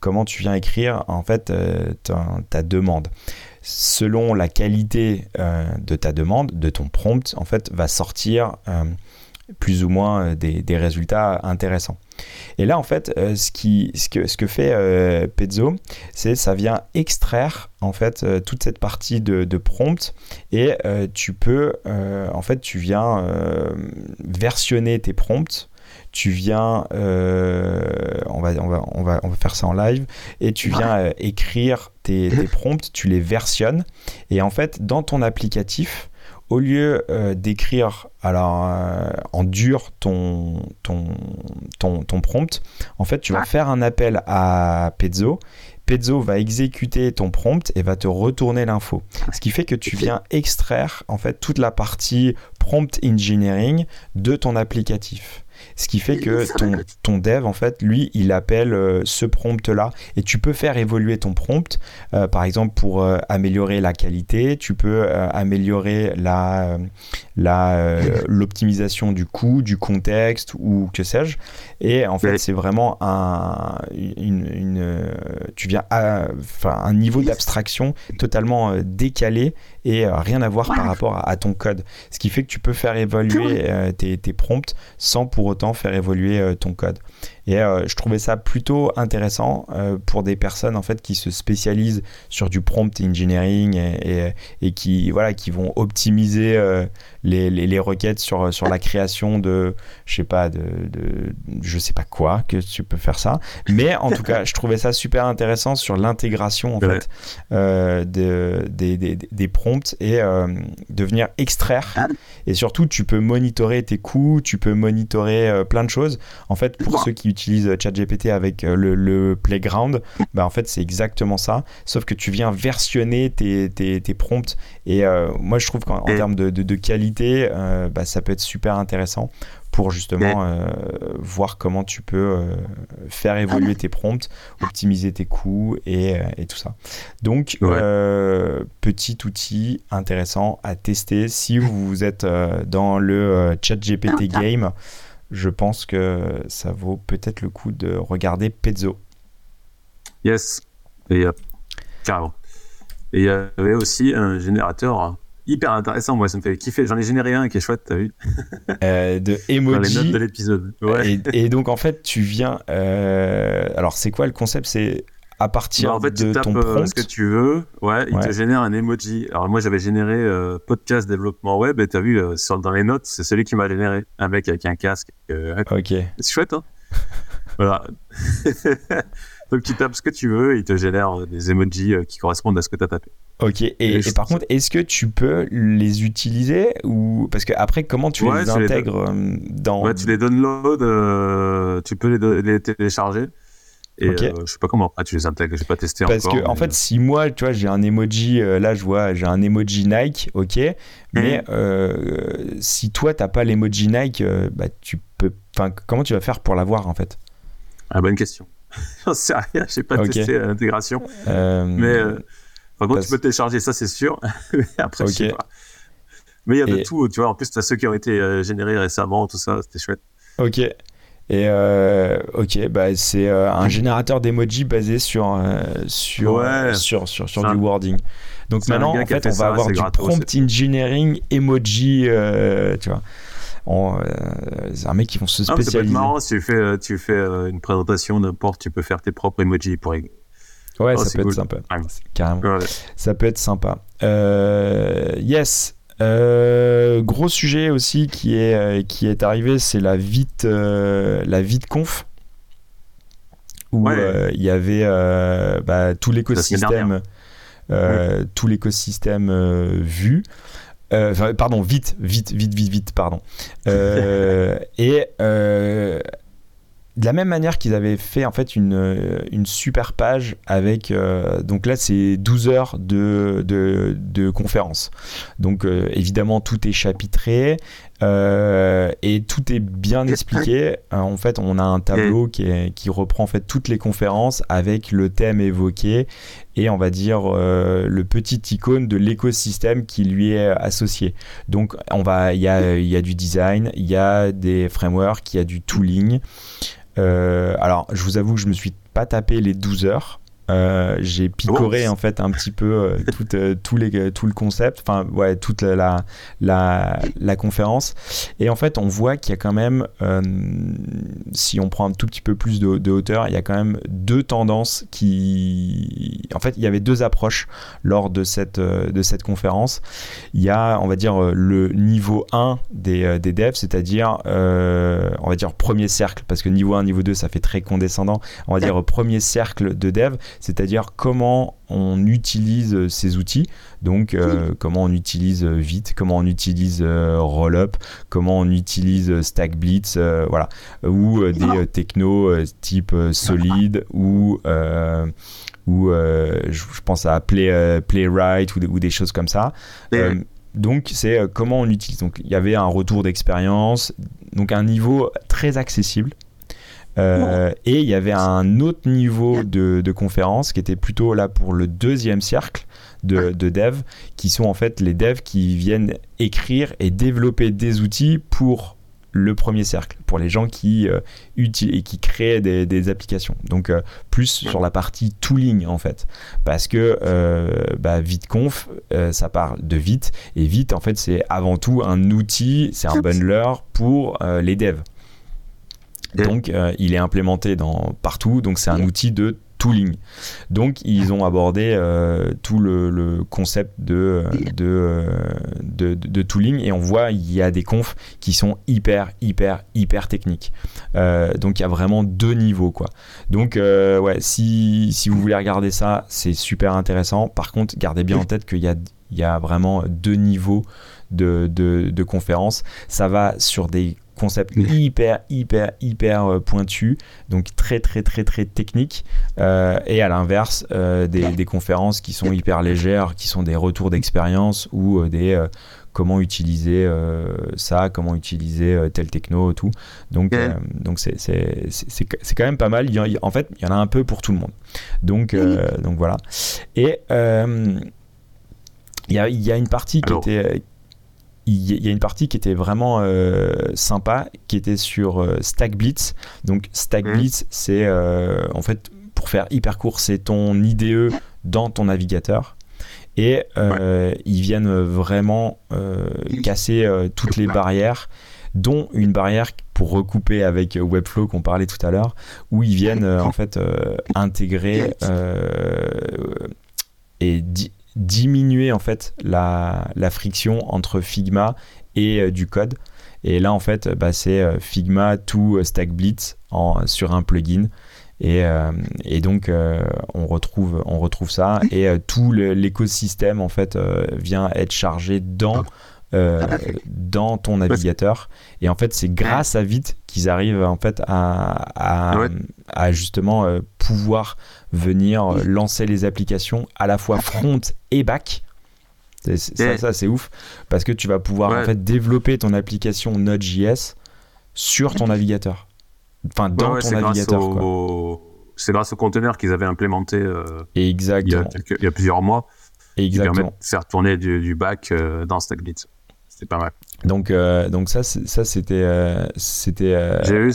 comment tu viens écrire en fait ta, demande? Selon la qualité de ta demande, de ton prompt, en fait, va sortir plus ou moins des, des résultats intéressants. Et là, en fait, euh, ce, qui, ce, que, ce que fait euh, Pezzo, c'est ça vient extraire en fait euh, toute cette partie de, de prompt et tu peux, en fait, tu viens versionner tes prompts tu viens, on, va, on, va, on, va, on va faire ça en live, et tu viens écrire tes, tes, prompts, tu les versionnes, et en fait, dans ton applicatif, au lieu euh, d'écrire alors euh, en dur ton, ton, ton, ton, prompt, en fait, tu vas faire un appel à Pezzo. Pezzo va exécuter ton prompt et va te retourner l'info. Ce qui fait que tu viens extraire en fait toute la partie prompt engineering de ton applicatif. Ce qui fait que ton, ton dev, en fait, lui, il appelle euh, ce prompt-là. Et tu peux faire évoluer ton prompt, euh, par exemple, pour euh, améliorer la qualité, tu peux améliorer la, la, l'optimisation du coût, du contexte ou que sais-je. Et en fait, c'est vraiment un, une, tu viens à, un niveau d'abstraction totalement décalé et rien à voir par rapport à, ton code. Ce qui fait que tu peux faire évoluer tes, tes prompts sans pour autant faire évoluer euh, ton code. Et je trouvais ça plutôt intéressant pour des personnes en fait qui se spécialisent sur du prompt engineering et, et, qui voilà qui vont optimiser les, les, requêtes sur, sur la création de, je sais pas, de, de, je sais pas quoi, que tu peux faire ça. Mais en tout cas, je trouvais ça super intéressant sur l'intégration, en fait, euh, de, des, des, des, prompts et euh, de venir extraire. Ah. Et surtout, tu peux monitorer tes coûts, tu peux monitorer euh, plein de choses. En fait, pour ceux qui utilisent ChatGPT avec le, le, Playground, bah, en fait, c'est exactement ça. Sauf que tu viens versionner tes, tes, tes prompts. Et moi, je trouve qu'en termes de, de, de qualité, euh, bah, ça peut être super intéressant pour justement euh, voir comment tu peux euh, faire évoluer tes prompts, optimiser tes coûts et, tout ça. Donc, petit outil intéressant à tester si vous êtes dans le chat GPT game. Je pense que ça vaut peut-être le coup de regarder Pezzo. Yes, et carrément. Et il y avait aussi un générateur hyper intéressant. Moi, ça me fait kiffer. J'en ai généré un qui est chouette, t'as vu euh, De emoji. Dans les notes de l'épisode. Ouais. Et, donc, en fait, tu viens. Euh, alors, c'est quoi le concept? C'est à partir bah, en fait, de tu tapes, ton euh, prompt. ce que tu veux. Ouais, il te génère un emoji. Alors, moi, j'avais généré podcast développement web et t'as vu, sur, dans les notes, c'est celui qui m'a généré. Un mec avec un casque. ok. C'est chouette, hein Voilà. Donc tu tapes ce que tu veux et il te génère des emojis qui correspondent à ce que tu as tapé. Ok, et, par contre, est-ce que tu peux les utiliser ou parce que après, comment tu les intègres euh, dans Ouais, tu les downloads, euh, tu peux les, les télécharger. Et euh, je sais pas comment. Ah, tu les intègres, j'ai pas testé Parce encore. Parce que, en fait, si moi, tu vois, j'ai un emoji, là, je vois, j'ai un emoji Nike, ok, mais mmh. si toi, t'as pas l'emoji Nike, bah, tu peux. Enfin, comment tu vas faire pour l'avoir, en fait? Ah, bonne question. J'en sais rien, j'ai pas testé l'intégration. mais. Par contre, tu peux télécharger ça, c'est sûr. Après, je sais pas. Mais il y a de tout, tu vois. En plus, tu as ceux qui ont été euh, générés récemment, tout ça, c'était chouette. Ok. Et euh, ok, bah, c'est euh, un générateur d'emoji basé sur, sur, sur, sur, sur, du wording. Donc maintenant, en fait, on va avoir du prompt engineering emoji, tu vois. c'est un mec qui vont se spécialiser. Ah, ça peut être marrant si tu fais, tu fais une présentation n'importe, tu peux faire tes propres emojis pour Ouais, oh, ça peut être sympa. Carrément. Ça peut être sympa. Euh, yes. Euh, gros sujet aussi qui est, euh, qui est arrivé, c'est la vite, la vite conf où il y avait bah, tout l'écosystème, tout l'écosystème vu. pardon, vite, vite, vite, vite, vite, pardon. et de la même manière qu'ils avaient fait en fait une, une super page avec euh, donc là c'est 12 heures de, de, de conférence donc euh, évidemment tout est chapitré et tout est bien expliqué. En fait on a un tableau qui, est, qui reprend en fait toutes les conférences avec le thème évoqué et on va dire le petit icône de l'écosystème qui lui est associé. Donc on va il y a, y a du design il y a des frameworks il y a du tooling. Euh, alors, je vous avoue que je me suis pas tapé les 12 heures. Euh, j'ai picoré en fait un petit peu euh, tout, euh, tout, les, tout le concept, enfin ouais, toute la, la, la, conférence. Et en fait, on voit qu'il y a quand même, si on prend un tout petit peu plus de, de, hauteur, il y a quand même deux tendances qui... En fait, il y avait deux approches lors de cette, de cette conférence. Il y a, on va dire, le niveau 1 des, des devs, c'est-à-dire, on va dire, premier cercle, parce que niveau 1, niveau 2, ça fait très condescendant. On va dire premier cercle de devs c'est-à-dire comment on utilise euh, ces outils, donc euh, comment on utilise euh, Vite, comment on utilise Rollup, comment on utilise StackBlitz, voilà, ou des technos type Solid ou ou je, pense à Play, Playwright ou, des choses comme ça. donc c'est comment on utilise. Donc il y avait un retour d'expérience, donc un niveau très accessible euh, et il y avait un autre niveau de, de, conférence qui était plutôt là pour le deuxième cercle de, de devs, qui sont en fait les devs qui viennent écrire et développer des outils pour le premier cercle, pour les gens qui euh, utilisent et qui créent des, des applications. Donc euh, plus sur la partie tooling en fait, parce que bah, ViteConf, ça parle de Vite et Vite en fait c'est avant tout un outil, c'est un bundler pour les devs. Donc, il est implémenté dans, partout. Donc, c'est un outil de tooling. Donc ils ont abordé euh, tout le, concept de, de, de, de, tooling et on voit il y a des confs qui sont hyper hyper hyper techniques. Euh, donc il y a vraiment deux niveaux quoi. Donc euh, ouais si, si vous voulez regarder ça c'est super intéressant. Par contre gardez bien en tête qu'il y a, il y a vraiment deux niveaux de, de, de conférences. Ça va sur des concept hyper, hyper, hyper euh, pointu, donc très, très, très, très technique. Euh, et à l'inverse, euh, des, conférences qui sont hyper légères, qui sont des retours d'expérience ou des comment utiliser ça, comment utiliser tel techno, tout. Donc, donc c'est, c'est, c'est, quand même pas mal. en fait, il y en a un peu pour tout le monde. Donc, donc voilà. Et il y a, y, a, une partie qui était il y a une partie qui était vraiment euh, sympa, qui était sur euh, Stack Blitz. Donc Stack mmh. Blitz, c'est euh, en fait, pour faire hyper court, c'est ton IDE dans ton navigateur. Et ils viennent vraiment casser toutes les barrières, dont une barrière pour recouper avec Webflow qu'on parlait tout à l'heure, où ils viennent en fait intégrer et diminuer en fait la, friction entre Figma et euh, du code. Et là, en fait, bah, c'est euh, Figma to Stack Blitz en, sur un plugin. Et, euh, donc, on, retrouve, on retrouve ça. Et tout l'écosystème, en fait, vient être chargé dans euh, dans ton navigateur. Et en fait, c'est grâce à Vite qu'ils arrivent en fait à, à, justement euh, pouvoir venir euh, lancer les applications à la fois front et back. Ça, ça c'est ouf parce que tu vas pouvoir en fait développer ton application Node.js sur ton navigateur. Enfin, dans ton navigateur. C'est grâce au conteneur qu'ils avaient implémenté Exactement. Il, y a plusieurs mois. Exactement. Qui permet de faire tourner du, du back dans StackBlitz. C'est pas mal. Donc, euh, donc ça, ça c'était. Euh, c'était euh, J'ai eu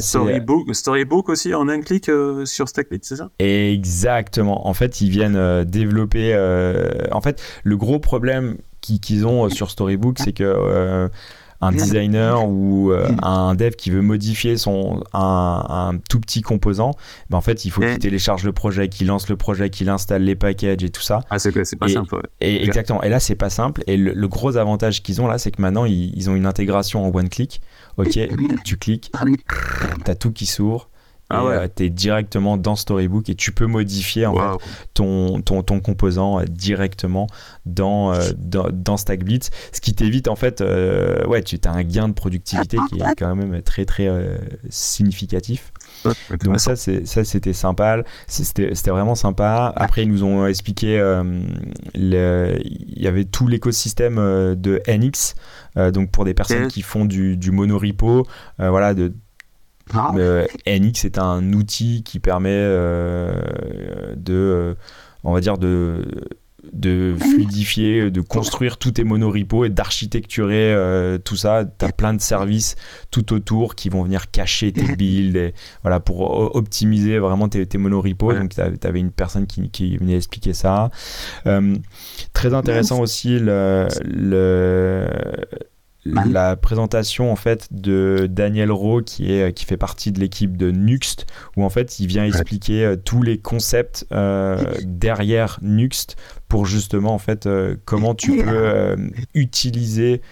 Storybook, Storybook aussi en un clic sur Stackbit, c'est ça? Exactement. En fait, ils viennent développer. en fait, le gros problème qu'ils ont sur Storybook, c'est que un designer ou euh, un dev qui veut modifier son, un, tout petit composant, ben en fait, il faut qu'il télécharge le projet, qu'il lance le projet, qu'il installe les packages et tout ça. Ah, c'est pas simple. Et, exactement. Et là, c'est pas simple. Et le, gros avantage qu'ils ont là, c'est que maintenant, ils, ont une intégration en one click. Ok, tu cliques, t'as tout qui s'ouvre ah ouais. Euh, tu es directement dans Storybook et tu peux modifier en fait, ton, ton, ton, composant euh, directement dans, euh, dans, dans StackBlitz. Ce qui t'évite en fait, ouais, tu as un gain de productivité qui est quand même très très significatif. Donc ça, ça c'était sympa, c'était vraiment sympa. Après, ils nous ont expliqué, il y avait tout l'écosystème de NX, donc pour des personnes qui font du, du monorepo, voilà, de ah. Euh, NX est un outil qui permet euh, de, euh, on va dire, de de fluidifier, de construire tous tes monorepos et d'architecturer tout ça. Tu as plein de services tout autour qui vont venir cacher tes builds et, voilà, pour optimiser vraiment tes, tes monorepos. Donc, tu avais une personne qui, qui venait expliquer ça. très intéressant aussi le, le la présentation en fait de Daniel Rowe qui est qui fait partie de l'équipe de Nuxt où en fait il vient expliquer euh, tous les concepts euh, derrière Nuxt pour justement en fait euh, comment tu peux utiliser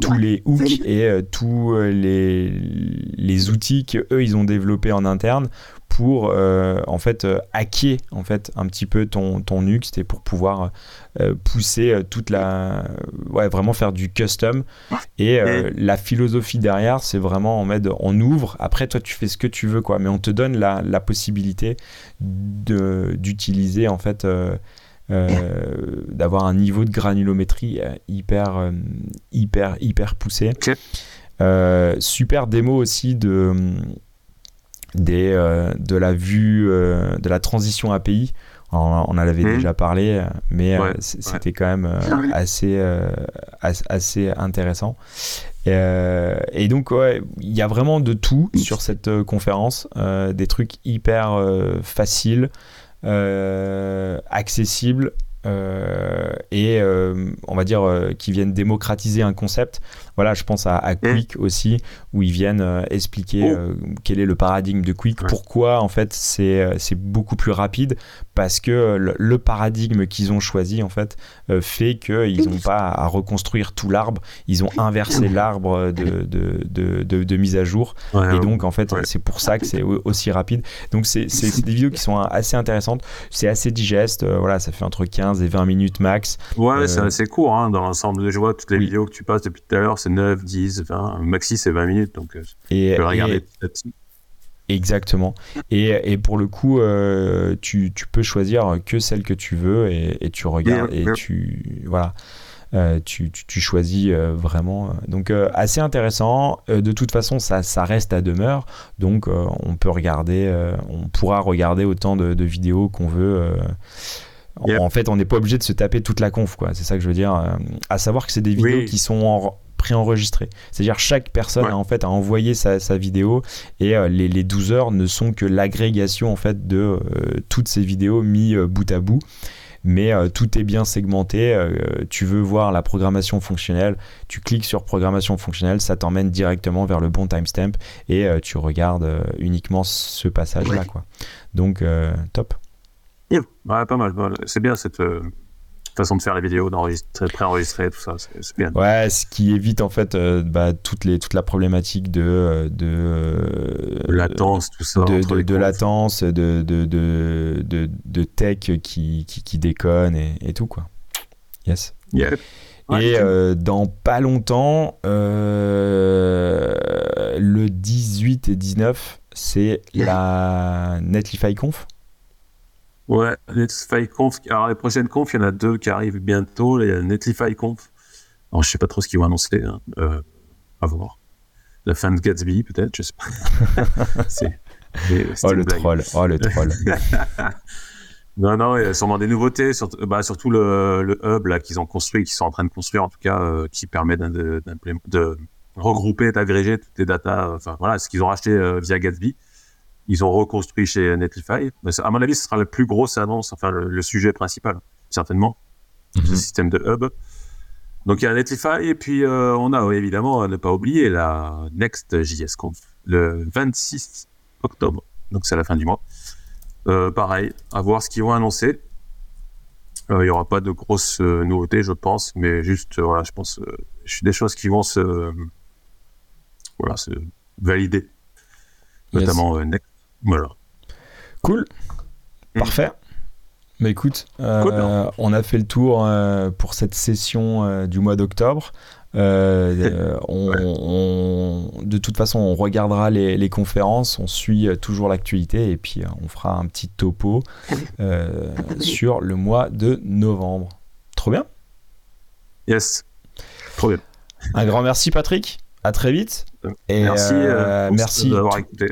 tous les hooks et tous les, les outils que eux ils ont développés en interne pour euh, en fait euh, hacker en fait un petit peu ton ton Nuxt et pour pouvoir euh, pousser toute la ouais vraiment faire du custom. Et la philosophie derrière c'est vraiment en mode on ouvre. Après toi tu fais ce que tu veux quoi. Mais on te donne la, la possibilité d'utiliser en fait d'avoir un niveau de granulométrie hyper hyper hyper poussé. Super démo aussi de des, euh, de la vue euh, de la transition API. On, en avait mmh. déjà parlé, mais euh, c'était quand même assez, assez intéressant. Et, donc, il y a vraiment de tout sur cette conférence, des trucs hyper faciles, accessibles, et on va dire qui viennent démocratiser un concept. Voilà, je pense à, Quick aussi, où ils viennent euh, expliquer oh. quel est le paradigme de Quick, pourquoi en fait c'est beaucoup plus rapide, parce que le, paradigme qu'ils ont choisi en fait fait qu'ils n'ont pas à reconstruire tout l'arbre, ils ont inversé l'arbre de, de, de, de, mise à jour, et donc en fait c'est pour ça que c'est aussi rapide. Donc c'est des vidéos qui sont assez intéressantes, c'est assez digeste, voilà, ça fait entre 15 et 20 minutes max. Ouais, c'est assez court hein, dans l'ensemble. Je vois toutes les vidéos que tu passes depuis tout à l'heure, c'est 9, 10, 20, maxi c'est 20 minutes, donc euh, et, tu peux regarder Exactement. Et, et, pour le coup, euh, tu, tu, peux choisir que celle que tu veux et, et tu regardes et tu voilà. Euh, tu, tu, choisis vraiment. Donc assez intéressant. de toute façon, ça, ça reste à demeure. Donc on peut regarder, on pourra regarder autant de, de vidéos qu'on veut en fait, on n'est pas obligé de se taper toute la conf, quoi. C'est ça que je veux dire. À savoir que c'est des vidéos qui sont en préenregistrées. C'est-à-dire chaque personne a en fait a envoyé sa, vidéo et euh, les, les, 12 heures ne sont que l'agrégation en fait de euh, toutes ces vidéos mis bout à bout. Mais tout est bien segmenté. tu veux voir la programmation fonctionnelle, tu cliques sur programmation fonctionnelle, ça t'emmène directement vers le bon timestamp et tu regardes uniquement ce passage-là, quoi. Donc top. Ouais, pas mal. C'est bien cette euh, façon de faire les vidéos, d'enregistrer, préenregistrer, tout ça. C'est bien. Ouais, ce qui évite en fait euh, bah, toutes les, toute la problématique de. Euh, de latence, tout ça. De, de, latence, de, de, de, tech qui, qui, qui déconne et, et, tout, quoi. Yes. Et dans pas longtemps, le 18 et 19, c'est la Netlify Conf. Ouais, Netlify Conf. Alors, les prochaines confs, il y en a deux qui arrivent bientôt. Il y a Netlify Conf. Alors, je sais pas trop ce qu'ils vont annoncer. Hein. Euh, à voir. La fin de Gatsby, peut-être, je sais pas. c'est, oh, le troll. Oh, le troll. non, non, il y a sûrement des nouveautés, surtout, bah, surtout le, le hub là, qu'ils ont construit, qu'ils sont en train de construire, en tout cas, euh, qui permet de, de regrouper, d'agréger toutes les datas, enfin, voilà, ce qu'ils ont racheté euh, via Gatsby ils ont reconstruit chez Netlify. À mon avis, ce sera la plus grosse annonce, enfin le, sujet principal, certainement, mhm. système de hub. Donc il y a Netlify et puis euh, on a évidemment à ne pas oublier la Next JS Conf le 26 octobre. Donc c'est la fin du mois. Euh, pareil, à voir ce qu'ils vont annoncer. Euh, il y aura pas de grosses nouveautés, je pense, mais juste voilà, je pense des choses qui vont se voilà se valider, notamment Next. Voilà. Cool. Mm. Parfait. Bah écoute, euh, on a fait le tour euh, pour cette session euh, du mois d'octobre. on, de toute façon, on regardera les, conférences, on suit toujours l'actualité et puis on fera un petit topo sur le mois de novembre. Trop bien Yes, trop bien. Un grand merci Patrick, à très vite. Et merci, merci d'avoir écouté.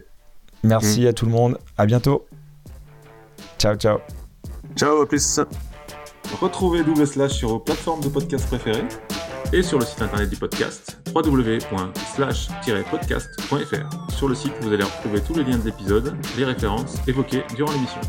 Merci mm. à tout le monde. À bientôt. Ciao, ciao. Ciao, à plus. Retrouvez Double Slash sur vos plateformes de podcast préférées et sur le site internet du podcast www.slash-podcast.fr. Sur le site, vous allez retrouver tous les liens de l'épisode, les références évoquées durant l'émission.